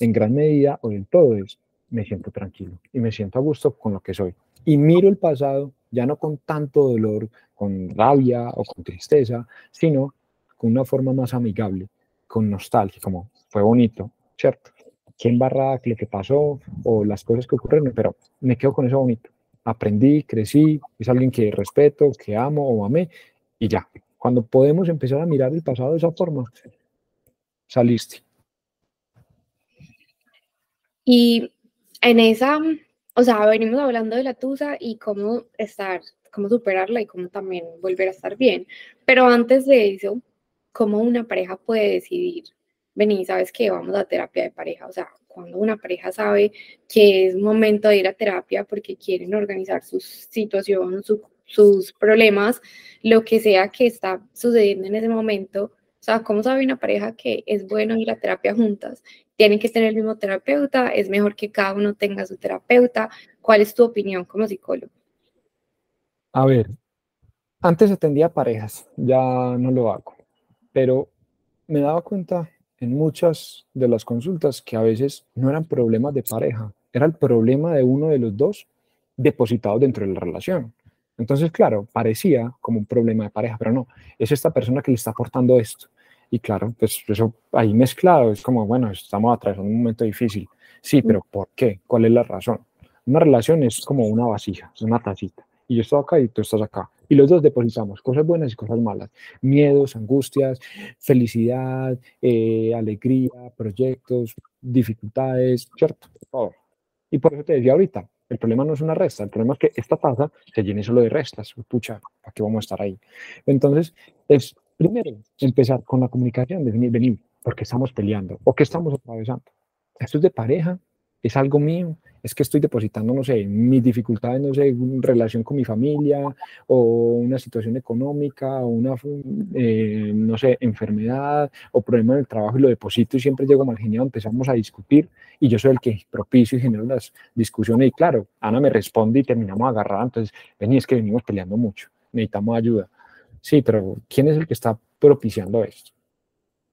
en gran medida o en todo es me siento tranquilo y me siento a gusto con lo que soy. Y miro el pasado ya no con tanto dolor, con rabia o con tristeza, sino con una forma más amigable, con nostalgia, como fue bonito, ¿cierto? Quién barra lo que pasó o las cosas que ocurrieron, pero me quedo con eso bonito. Aprendí, crecí, es alguien que respeto, que amo o amé y ya. Cuando podemos empezar a mirar el pasado de esa forma, saliste. Y en esa, o sea, venimos hablando de la tusa y cómo estar, cómo superarla y cómo también volver a estar bien. Pero antes de eso, ¿cómo una pareja puede decidir vení, sabes que vamos a terapia de pareja, o sea, cuando una pareja sabe que es momento de ir a terapia porque quieren organizar su situación, sus problemas, lo que sea que está sucediendo en ese momento, o sea, ¿cómo sabe una pareja que es bueno ir a terapia juntas? ¿Tienen que tener el mismo terapeuta? ¿Es mejor que cada uno tenga su terapeuta? ¿Cuál es tu opinión como psicólogo? A ver, antes atendía parejas, ya no lo hago, pero me daba cuenta en muchas de las consultas que a veces no eran problemas de pareja, era el problema de uno de los dos depositado dentro de la relación. Entonces, claro, parecía como un problema de pareja, pero no, es esta persona que le está aportando esto. Y claro, pues eso ahí mezclado es como, bueno, estamos atravesando un momento difícil. Sí, pero ¿por qué? ¿Cuál es la razón? Una relación es como una vasija, es una tacita. Y yo estoy acá y tú estás acá y los dos depositamos cosas buenas y cosas malas, miedos, angustias, felicidad, eh, alegría, proyectos, dificultades, ¿cierto? Todo. Y por eso te decía ahorita, el problema no es una resta, el problema es que esta taza se llene solo de restas. Pucha, ¿para qué vamos a estar ahí? Entonces, es primero empezar con la comunicación, definir, venir, porque estamos peleando o qué estamos atravesando. Esto es de pareja, es algo mío, es que estoy depositando, no sé, mis dificultades, no sé, en relación con mi familia o una situación económica o una, eh, no sé, enfermedad o problema en el trabajo y lo deposito y siempre llego mal genial, empezamos a discutir y yo soy el que propicio y genero las discusiones y claro, Ana me responde y terminamos agarrando, entonces, vení, es que venimos peleando mucho, necesitamos ayuda. Sí, pero ¿quién es el que está propiciando esto?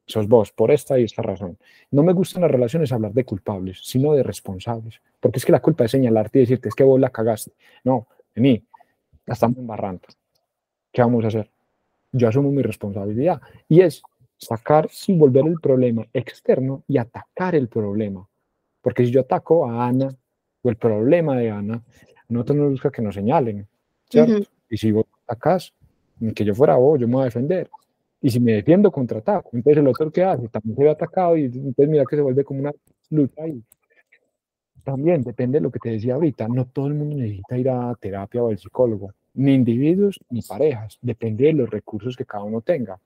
Sos vos, por esta y esta razón. No me gustan las relaciones hablar de culpables, sino de responsables, porque es que la culpa es señalarte y decirte, es que vos la cagaste. No, mí, la estamos embarrando. ¿Qué vamos a hacer? Yo asumo mi responsabilidad y es sacar sin volver el problema externo y atacar el problema. Porque si yo ataco a Ana o el problema de Ana, no nos busca que nos señalen, ¿cierto? Y si vos atacas, que yo fuera vos, yo me voy a defender. Y si me defiendo, contraataco. Entonces el otro que hace también se ve atacado y entonces mira que se vuelve como una lucha ahí. También depende de lo que te decía ahorita. No todo el mundo necesita ir a terapia o al psicólogo. Ni individuos ni parejas. Depende de los recursos que cada uno tenga.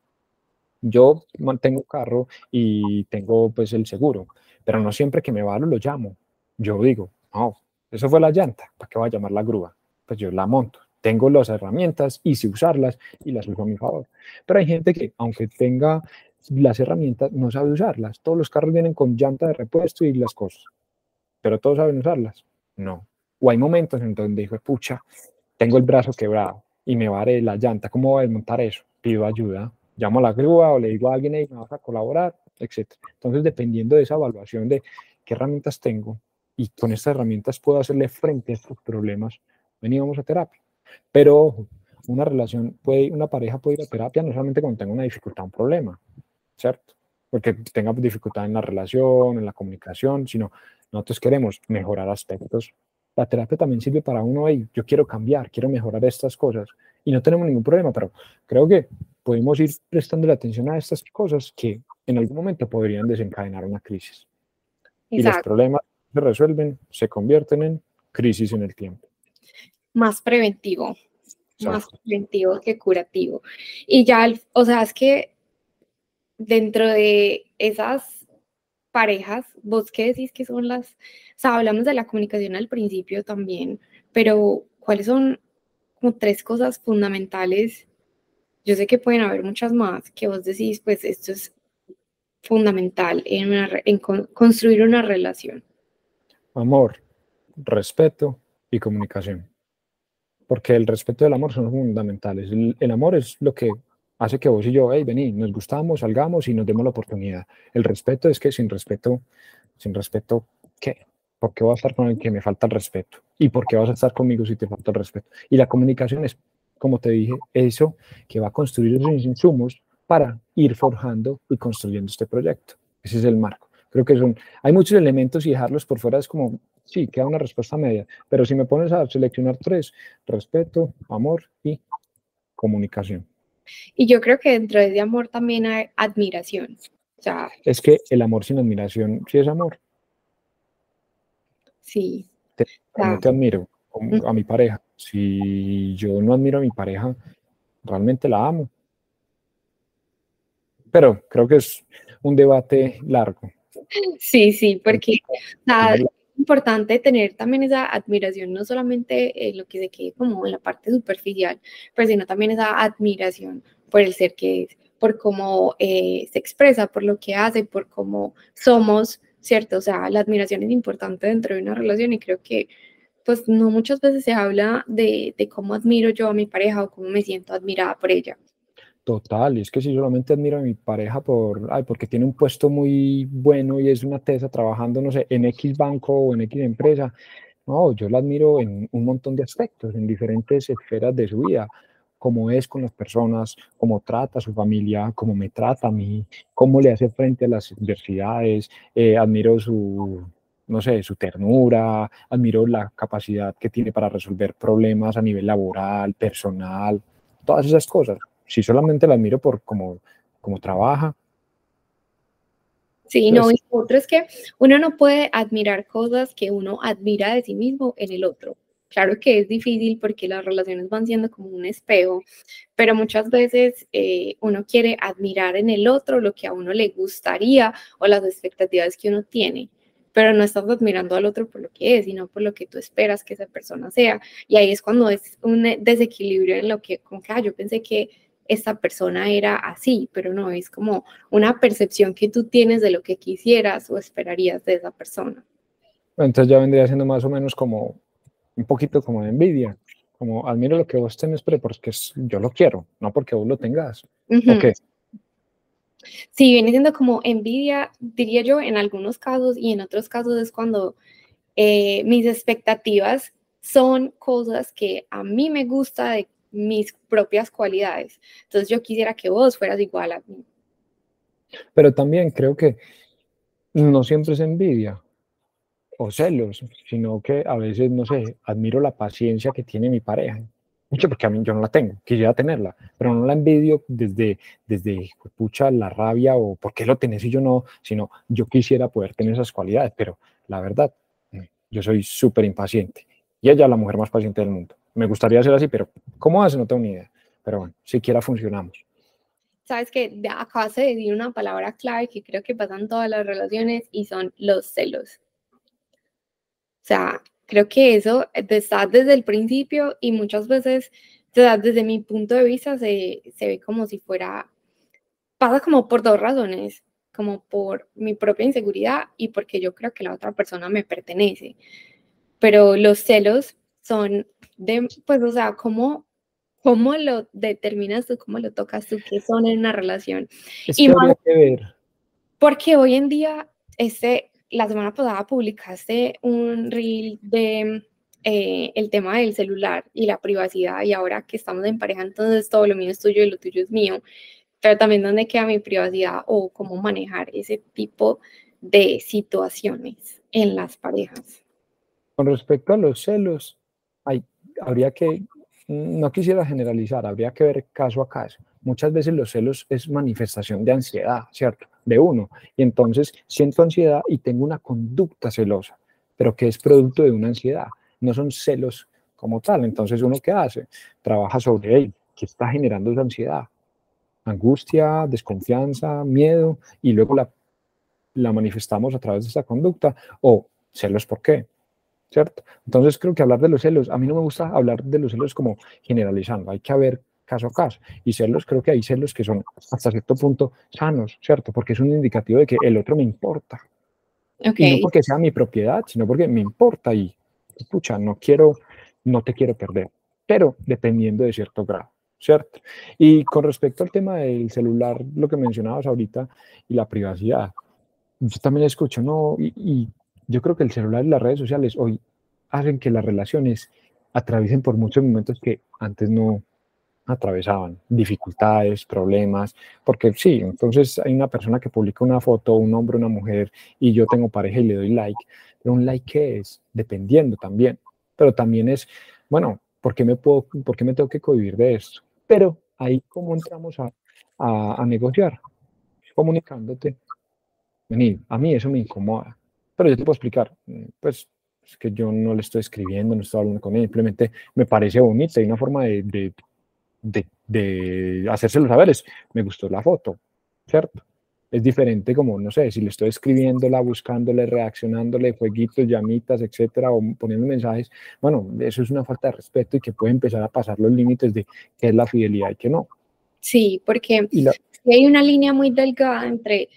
Yo mantengo carro y tengo pues el seguro, pero no siempre que me valo lo llamo. Yo digo, no, eso fue la llanta, ¿para qué voy a llamar la grúa? Pues yo la monto. Tengo las herramientas y si usarlas y las uso a mi favor. Pero hay gente que, aunque tenga las herramientas, no sabe usarlas. Todos los carros vienen con llanta de repuesto y las cosas. Pero todos saben usarlas. No. O hay momentos en donde dijo, pucha, tengo el brazo quebrado y me vare la llanta. ¿Cómo voy a desmontar eso? Pido ayuda. Llamo a la grúa o le digo a alguien, hey, me vas a colaborar, etc. Entonces, dependiendo de esa evaluación de qué herramientas tengo y con estas herramientas puedo hacerle frente a estos problemas, veníamos a terapia. Pero una relación, puede, una pareja puede ir a terapia no solamente cuando tenga una dificultad, un problema, ¿cierto? Porque tenga dificultad en la relación, en la comunicación, sino nosotros queremos mejorar aspectos. La terapia también sirve para uno, hey, yo quiero cambiar, quiero mejorar estas cosas y no tenemos ningún problema, pero creo que podemos ir prestando la atención a estas cosas que en algún momento podrían desencadenar una crisis. Y los problemas se resuelven, se convierten en crisis en el tiempo. Más preventivo, más preventivo que curativo. Y ya, o sea, es que dentro de esas parejas, vos qué decís que son las, o sea, hablamos de la comunicación al principio también, pero ¿cuáles son como tres cosas fundamentales? Yo sé que pueden haber muchas más que vos decís, pues esto es fundamental en, en construir una relación. Amor, respeto y comunicación. Porque el respeto y el amor son fundamentales. el amor es lo que hace que vos y yo, hey, vení, nos gustamos, salgamos y nos demos la oportunidad. El respeto es que sin respeto, sin respeto, ¿qué? ¿Por qué vas a estar con el que me falta el respeto? ¿Y por qué vas a estar conmigo si te falta el respeto? Y la comunicación es, como te dije, eso que va a construir esos insumos para ir forjando y construyendo este proyecto. Ese es el marco. Creo que son, hay muchos elementos y dejarlos por fuera es como, sí, queda una respuesta media, pero si me pones a seleccionar tres, respeto, amor y comunicación. Y yo creo que dentro de amor también hay admiración. es que el amor sin admiración sí es amor. Sí. Te, no te admiro a mi pareja. Si yo no admiro a mi pareja, realmente la amo. Pero creo que es un debate largo. Sí, sí, porque importante tener también esa admiración, no solamente en lo que se quede como en la parte superficial, pero sino también esa admiración por el ser que es, por cómo eh, se expresa, por lo que hace, por cómo somos, ¿cierto? O sea, la admiración es importante dentro de una relación y creo que pues no muchas veces se habla de, de cómo admiro yo a mi pareja o cómo me siento admirada por ella. Total, es que si solamente admiro a mi pareja por, ay, porque tiene un puesto muy bueno y es una tesa trabajando, no sé, en X banco o en X empresa, no, yo la admiro en un montón de aspectos, en diferentes esferas de su vida, cómo es con las personas, cómo trata a su familia, cómo me trata a mí, cómo le hace frente a las adversidades, eh, admiro su, no sé, su ternura, admiro la capacidad que tiene para resolver problemas a nivel laboral, personal, todas esas cosas si solamente la admiro por cómo, como trabaja. Sí, no, y otro es que uno no puede admirar cosas que uno admira de sí mismo en el otro. Claro que es difícil porque las relaciones van siendo como un espejo, pero muchas veces eh, uno quiere admirar en el otro lo que a uno le gustaría o las expectativas que uno tiene pero no estás admirando al otro por lo que es, sino por lo que tú esperas que esa persona sea. Y ahí es cuando es un desequilibrio en lo que, como que, ah, yo pensé que esta persona era así, pero no, es como una percepción que tú tienes de lo que quisieras o esperarías de esa persona. Entonces ya vendría siendo más o menos como un poquito como de envidia, como admiro lo que vos tenés, pero porque yo lo quiero, no porque vos lo tengas. Sí, viene siendo como envidia, diría yo, en algunos casos y en otros casos es cuando eh, mis expectativas son cosas que a mí me gusta de mis propias cualidades. Entonces yo quisiera que vos fueras igual a mí. Pero también creo que no siempre es envidia o celos, sino que a veces, no sé, admiro la paciencia que tiene mi pareja. Mucho porque a mí yo no la tengo, quisiera tenerla, pero no la envidio desde, desde pucha, la rabia o por qué lo tenés y yo no, sino yo quisiera poder tener esas cualidades, pero la verdad, yo soy súper impaciente y ella es la mujer más paciente del mundo. Me gustaría ser así, pero ¿cómo hace? No tengo ni idea. Pero bueno, siquiera funcionamos. sabes que acabas de decir una palabra clave que creo que pasan todas las relaciones y son los celos. O sea, creo que eso está desde el principio y muchas veces, desde mi punto de vista, se, se ve como si fuera, pasa como por dos razones, como por mi propia inseguridad y porque yo creo que la otra persona me pertenece. Pero los celos son de, pues, o sea, ¿cómo, cómo lo determinas tú, cómo lo tocas tú, qué son en una relación? y que que ver. Porque hoy en día, este, la semana pasada publicaste un reel de eh, el tema del celular y la privacidad y ahora que estamos en pareja, entonces todo lo mío es tuyo y lo tuyo es mío, pero también dónde queda mi privacidad o cómo manejar ese tipo de situaciones en las parejas. Con respecto a los celos, habría que, no quisiera generalizar, habría que ver caso a caso. Muchas veces los celos es manifestación de ansiedad, ¿cierto? De uno. Y entonces siento ansiedad y tengo una conducta celosa, pero que es producto de una ansiedad. No son celos como tal. Entonces, ¿uno qué hace? Trabaja sobre él. ¿Qué está generando esa ansiedad? Angustia, desconfianza, miedo, y luego la, la manifestamos a través de esa conducta. O celos, ¿por qué? ¿Cierto? Entonces creo que hablar de los celos, a mí no me gusta hablar de los celos como generalizando, hay que ver caso a caso. Y celos, creo que hay celos que son hasta cierto punto sanos, ¿cierto? Porque es un indicativo de que el otro me importa. Y no porque sea mi propiedad, sino porque me importa y, escucha, no quiero, no te quiero perder, pero dependiendo de cierto grado, ¿cierto? Y con respecto al tema del celular, lo que mencionabas ahorita, y la privacidad, yo también escucho, ¿no? y yo creo que el celular y las redes sociales hoy hacen que las relaciones atraviesen por muchos momentos que antes no atravesaban, dificultades, problemas, porque sí, entonces hay una persona que publica una foto, un hombre, una mujer, y yo tengo pareja y le doy like, pero un like ¿qué es? Dependiendo también, pero también es, bueno, ¿por qué me, puedo, por qué me tengo que cohibir de esto? Pero ahí cómo entramos a, a, a negociar, comunicándote. Vení, a mí eso me incomoda pero yo te puedo explicar, mm, pues es que yo no le estoy escribiendo, no estoy hablando con él, simplemente me parece bonita y una forma de, de, de, de hacérselo saber es, me gustó la foto, ¿cierto? Es diferente como, no sé, si le estoy escribiéndola, buscándole, reaccionándole, jueguitos, llamitas, etcétera, o poniendo mensajes, bueno, eso es una falta de respeto y que puede empezar a pasar los límites de qué es la fidelidad y qué no. Sí, porque hay una línea muy delgada entre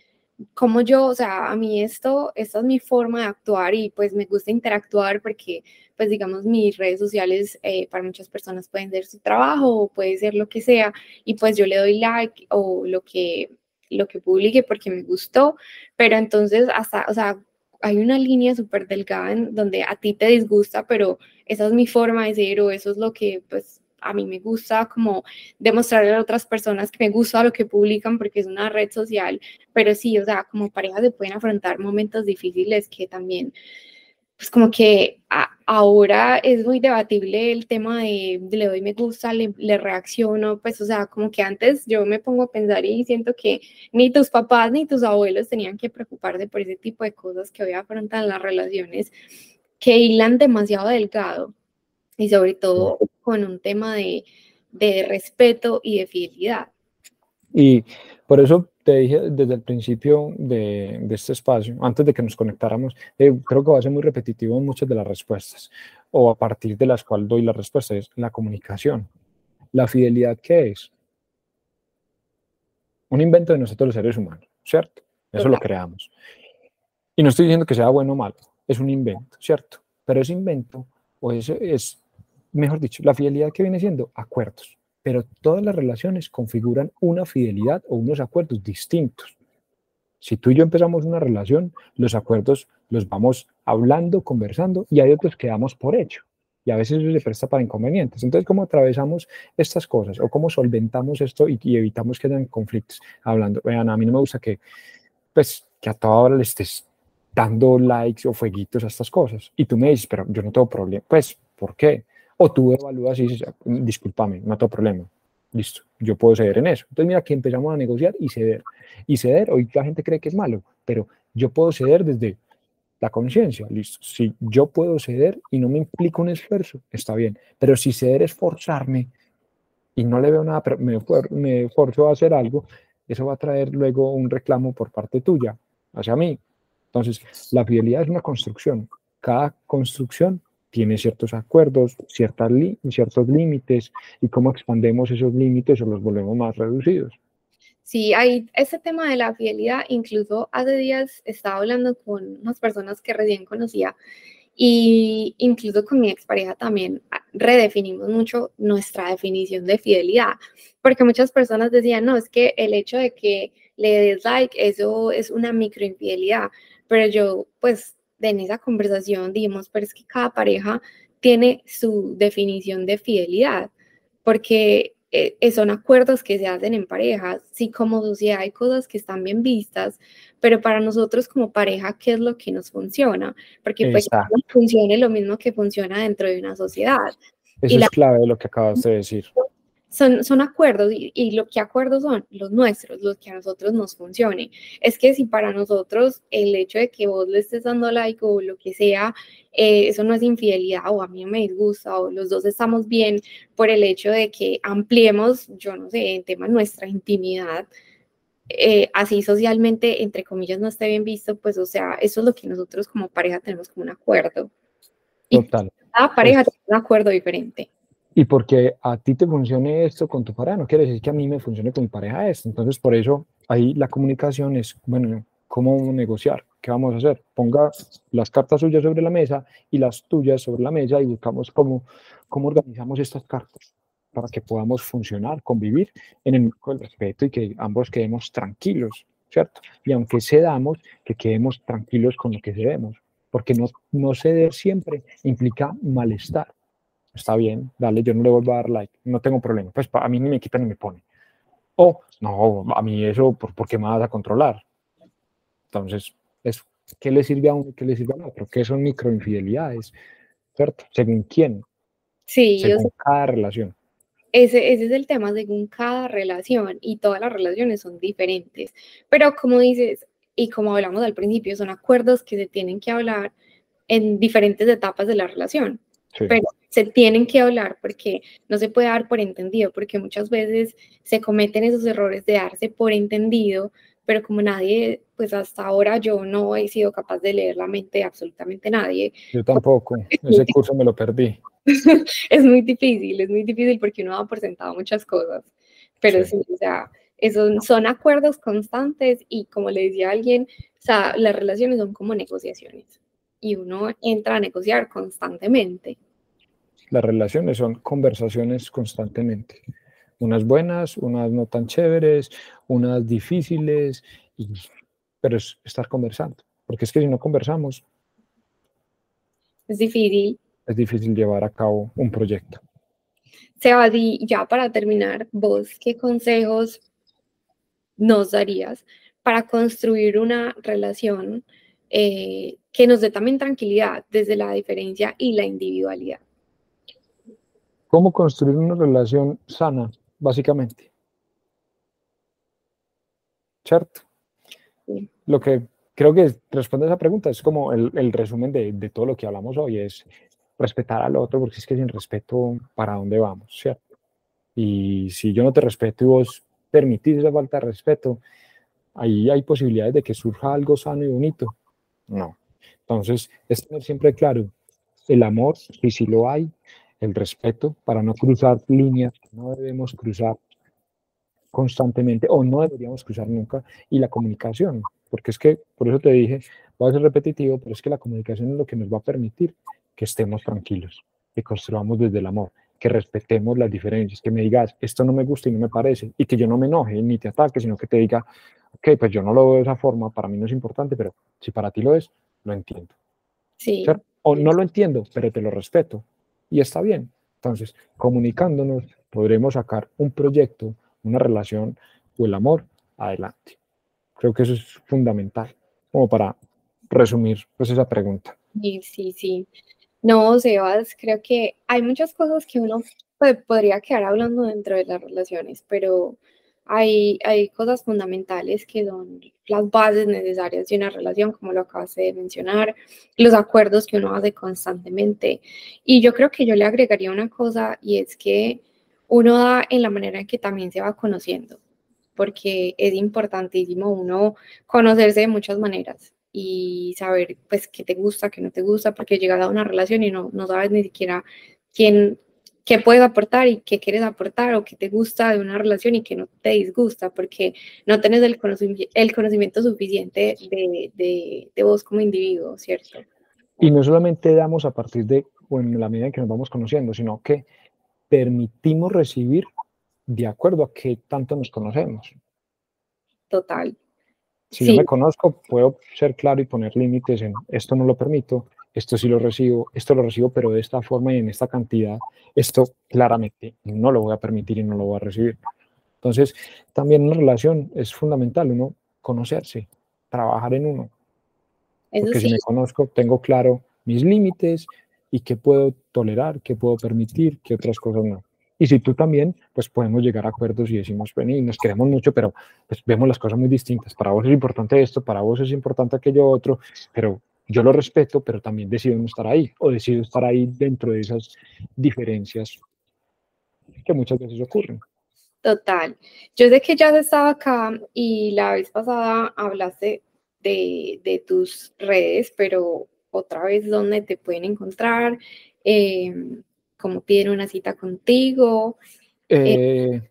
como yo, o sea, a mí esto, esta es mi forma de actuar y pues me gusta interactuar porque, pues digamos, mis redes sociales eh, para muchas personas pueden ser su trabajo o puede ser lo que sea y pues yo le doy like o lo que, lo que publique porque me gustó, pero entonces hasta, o sea, hay una línea súper delgada en donde a ti te disgusta, pero esa es mi forma de ser o eso es lo que pues a mí me gusta como demostrarle a otras personas que me gusta lo que publican porque es una red social, pero sí, o sea, como pareja se pueden afrontar momentos difíciles que también, pues como que ahora es muy debatible el tema de, le doy me gusta, le, le, reacciono, pues o sea, como que antes yo me pongo a pensar y siento que ni tus papás ni tus abuelos tenían que preocuparse por ese tipo de cosas que hoy afrontan las relaciones que hilan demasiado delgado y sobre todo con un tema de, de respeto y de fidelidad. Y por eso te dije desde el principio de, de este espacio, antes de que nos conectáramos, eh, creo que va a ser muy repetitivo en muchas de las respuestas, o a partir de las cuales doy la respuesta, es la comunicación. ¿La fidelidad qué es? Un invento de nosotros los seres humanos, ¿cierto? Eso lo creamos. Y no estoy diciendo que sea bueno o malo, es un invento, ¿cierto? Pero ese invento, o ese es mejor dicho, la fidelidad que viene siendo acuerdos, pero todas las relaciones configuran una fidelidad o unos acuerdos distintos. Si tú y yo empezamos una relación, los acuerdos los vamos hablando, conversando y hay otros que damos por hecho. Y a veces eso se presta para inconvenientes. Entonces, ¿cómo atravesamos estas cosas o cómo solventamos esto y, evitamos que hayan conflictos? Hablando, vean, a mí no me gusta que, pues, que a toda hora le estés dando likes o fueguitos a estas cosas. Y tú me dices, pero yo no tengo problema. Pues, ¿por qué? O tú evalúas y dices, discúlpame, no tengo problema. Listo, yo puedo ceder en eso. Entonces, mira, aquí empezamos a negociar y ceder. Y ceder, hoy la gente cree que es malo, pero yo puedo ceder desde la conciencia. Listo, si yo puedo ceder y no me implica un esfuerzo, está bien. Pero si ceder es forzarme, y no le veo nada, pero me, me forzo a hacer algo, eso va a traer luego un reclamo por parte tuya hacia mí. Entonces, la fidelidad es una construcción. Cada construcción tiene ciertos acuerdos, ciertas ciertos límites y cómo expandemos esos límites o los volvemos más reducidos. Sí, hay ese tema de la fidelidad. Incluso hace días estaba hablando con unas personas que recién conocía y incluso con mi expareja también ah, redefinimos mucho nuestra definición de fidelidad, porque muchas personas decían, no, es que el hecho de que le des like, eso es una microinfidelidad, pero yo pues en esa conversación dijimos, pero es que cada pareja tiene su definición de fidelidad, porque eh, eh, son acuerdos que se hacen en pareja, sí como sociedad hay cosas que están bien vistas, pero para nosotros como pareja, ¿qué es lo que nos funciona? Porque pues no funcione lo mismo que funciona dentro de una sociedad. Eso es clave de lo que acabas de decir son, acuerdos y, lo que acuerdos son los nuestros, los que a nosotros nos funcione. Es que si para nosotros el hecho de que vos le estés dando like o lo que sea, eh, eso no es infidelidad o a mí me disgusta o los dos estamos bien por el hecho de que ampliemos, yo no sé, en tema nuestra intimidad, eh, así socialmente, entre comillas, no esté bien visto, pues o sea, eso es lo que nosotros como pareja tenemos como un acuerdo. Total. Y cada pareja tiene un acuerdo diferente. Y porque a ti te funcione esto con tu pareja, no quiere decir que a mí me funcione con mi pareja esto. Entonces, por eso ahí la comunicación es, bueno, ¿cómo negociar? ¿Qué vamos a hacer? Ponga las cartas suyas sobre la mesa y las tuyas sobre la mesa y buscamos cómo, cómo organizamos estas cartas para que podamos funcionar, convivir en el, con el respeto y que ambos quedemos tranquilos, ¿cierto? Y aunque cedamos, que quedemos tranquilos con lo que cedemos, porque no, no ceder siempre implica malestar está bien, dale, yo no le vuelvo a dar like, no tengo problema, pues a mí ni me quita ni me pone. O, no, a mí eso, ¿por, ¿por qué me vas a controlar? Entonces, es, ¿qué le sirve a uno y qué le sirve a otro? ¿Qué son microinfidelidades? ¿Cierto? ¿Según quién? Sí, según cada relación. Ese, ese es el tema, según cada relación, y todas las relaciones son diferentes. Pero como dices, y como hablamos al principio, son acuerdos que se tienen que hablar en diferentes etapas de la relación. Pero se tienen que hablar porque no se puede dar por entendido, porque muchas veces se cometen esos errores de darse por entendido, pero como nadie, pues hasta ahora yo no he sido capaz de leer la mente de absolutamente nadie. Yo tampoco, ese curso me lo perdí. es muy difícil, es muy difícil porque uno ha presentado muchas cosas, pero sí, o sea, esos son acuerdos constantes y como le decía alguien, o sea, las relaciones son como negociaciones y uno entra a negociar constantemente. Las relaciones son conversaciones constantemente. Unas buenas, unas no tan chéveres, unas difíciles, pero es estar conversando. Porque es que si no conversamos... Es difícil. Es difícil llevar a cabo un proyecto. Sebadi, ya para terminar, vos, ¿qué consejos nos darías para construir una relación eh, que nos dé también tranquilidad desde la diferencia y la individualidad? ¿Cómo construir una relación sana, básicamente? ¿Cierto? Lo que creo que responde a esa pregunta es como el, resumen de, de, todo lo que hablamos hoy, es respetar al otro, porque es que sin respeto, ¿para dónde vamos? ¿Cierto? Y si yo no te respeto y vos permitís esa falta de respeto, ahí hay posibilidades de que surja algo sano y bonito. No. Entonces, es tener siempre claro el amor, y si lo hay, el respeto para no cruzar líneas que no debemos cruzar constantemente o no deberíamos cruzar nunca y la comunicación, porque es que, por eso te dije, va a ser repetitivo, pero es que la comunicación es lo que nos va a permitir que estemos tranquilos, que construamos desde el amor, que respetemos las diferencias, que me digas, esto no me gusta y no me parece, y que yo no me enoje ni te ataque, sino que te diga, ok, pues yo no lo veo de esa forma, para mí no es importante, pero si para ti lo es, lo entiendo. Sí. O no lo entiendo, pero te lo respeto, y está bien. Entonces, comunicándonos, podremos sacar un proyecto, una relación o el amor adelante. Creo que eso es fundamental, como para resumir pues esa pregunta. Sí, sí, sí. No, Sebas, creo que hay muchas cosas que uno pues, podría quedar hablando dentro de las relaciones, pero hay, cosas fundamentales que son las bases necesarias de una relación, como lo acabas de mencionar, los acuerdos que uno hace constantemente. Y yo creo que yo le agregaría una cosa y es que uno da en la manera en que también se va conociendo, porque es importantísimo uno conocerse de muchas maneras y saber pues qué te gusta, qué no te gusta, porque llegas a una relación y no, no sabes ni siquiera quién, qué puedes aportar y qué quieres aportar o qué te gusta de una relación y qué no te disgusta, porque no tienes el, conocimiento, el conocimiento suficiente de, de, de, vos como individuo, ¿cierto? Y no solamente damos a partir de, o en la medida en que nos vamos conociendo, sino que permitimos recibir de acuerdo a qué tanto nos conocemos. Total. Si yo me conozco, puedo ser claro y poner límites en esto no lo permito, esto sí lo recibo, esto lo recibo, pero de esta forma y en esta cantidad, esto claramente no lo voy a permitir y no lo voy a recibir. Entonces, también en una relación es fundamental uno conocerse, trabajar en uno. Porque si me conozco, tengo claro mis límites y qué puedo tolerar, qué puedo permitir, qué otras cosas no. Y si tú también, pues podemos llegar a acuerdos y decimos, ven, y nos queremos mucho, pero pues vemos las cosas muy distintas. Para vos es importante esto, para vos es importante aquello otro, pero yo lo respeto, pero también decido no estar ahí o decido estar ahí dentro de esas diferencias que muchas veces ocurren. Total. Yo sé que ya has estado acá y la vez pasada hablaste de, de tus redes, pero otra vez, ¿dónde te pueden encontrar? Eh, cómo piden una cita contigo. Eh, eh,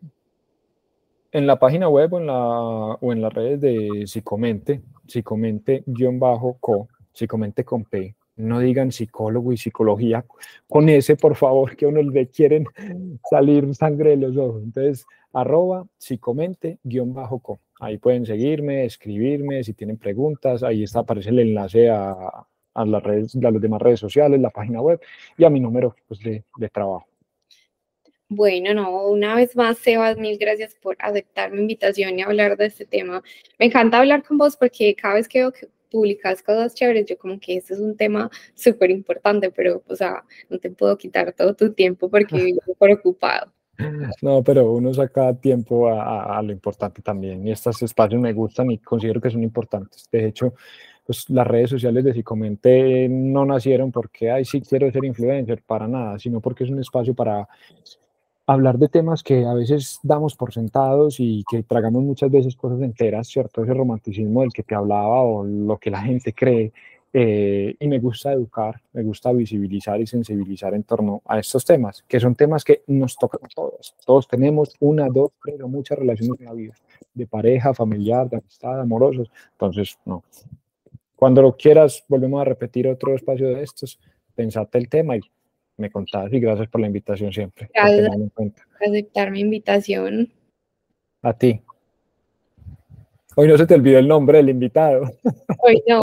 en la página web o en, la, o en las redes de Psicomente, Psicomente-co, Psicomente con P, no digan psicólogo y psicología con ese, por favor, que uno le quieren salir sangre de los ojos. Entonces, arroba psicomente-co. Ahí pueden seguirme, escribirme, si tienen preguntas, ahí está, aparece el enlace a, a las redes, a las demás redes sociales, la página web y a mi número pues, de, de trabajo. Bueno, no, una vez más, Sebas, mil gracias por aceptar mi invitación y hablar de este tema. Me encanta hablar con vos porque cada vez que veo que publicas cosas chéveres, yo como que este es un tema súper importante, pero, o sea, no te puedo quitar todo tu tiempo porque vivo preocupado. No, pero uno saca tiempo a, a, lo importante también y estos espacios me gustan y considero que son importantes. De hecho, pues las redes sociales de Psicomente no nacieron porque, ay, sí quiero ser influencer, para nada, sino porque es un espacio para hablar de temas que a veces damos por sentados y que tragamos muchas veces cosas enteras, ¿cierto? Ese romanticismo del que te hablaba o lo que la gente cree. Eh, y me gusta educar, me gusta visibilizar y sensibilizar en torno a estos temas, que son temas que nos tocan a todos. Todos tenemos una, dos, tres o muchas relaciones en la vida, de pareja, familiar, de amistad, amorosos. Entonces, no, cuando lo quieras, volvemos a repetir otro espacio de estos, pensate el tema y me contás y gracias por la invitación siempre. Gracias por aceptar mi invitación. A ti. Hoy no se te olvidó el nombre del invitado. Hoy no.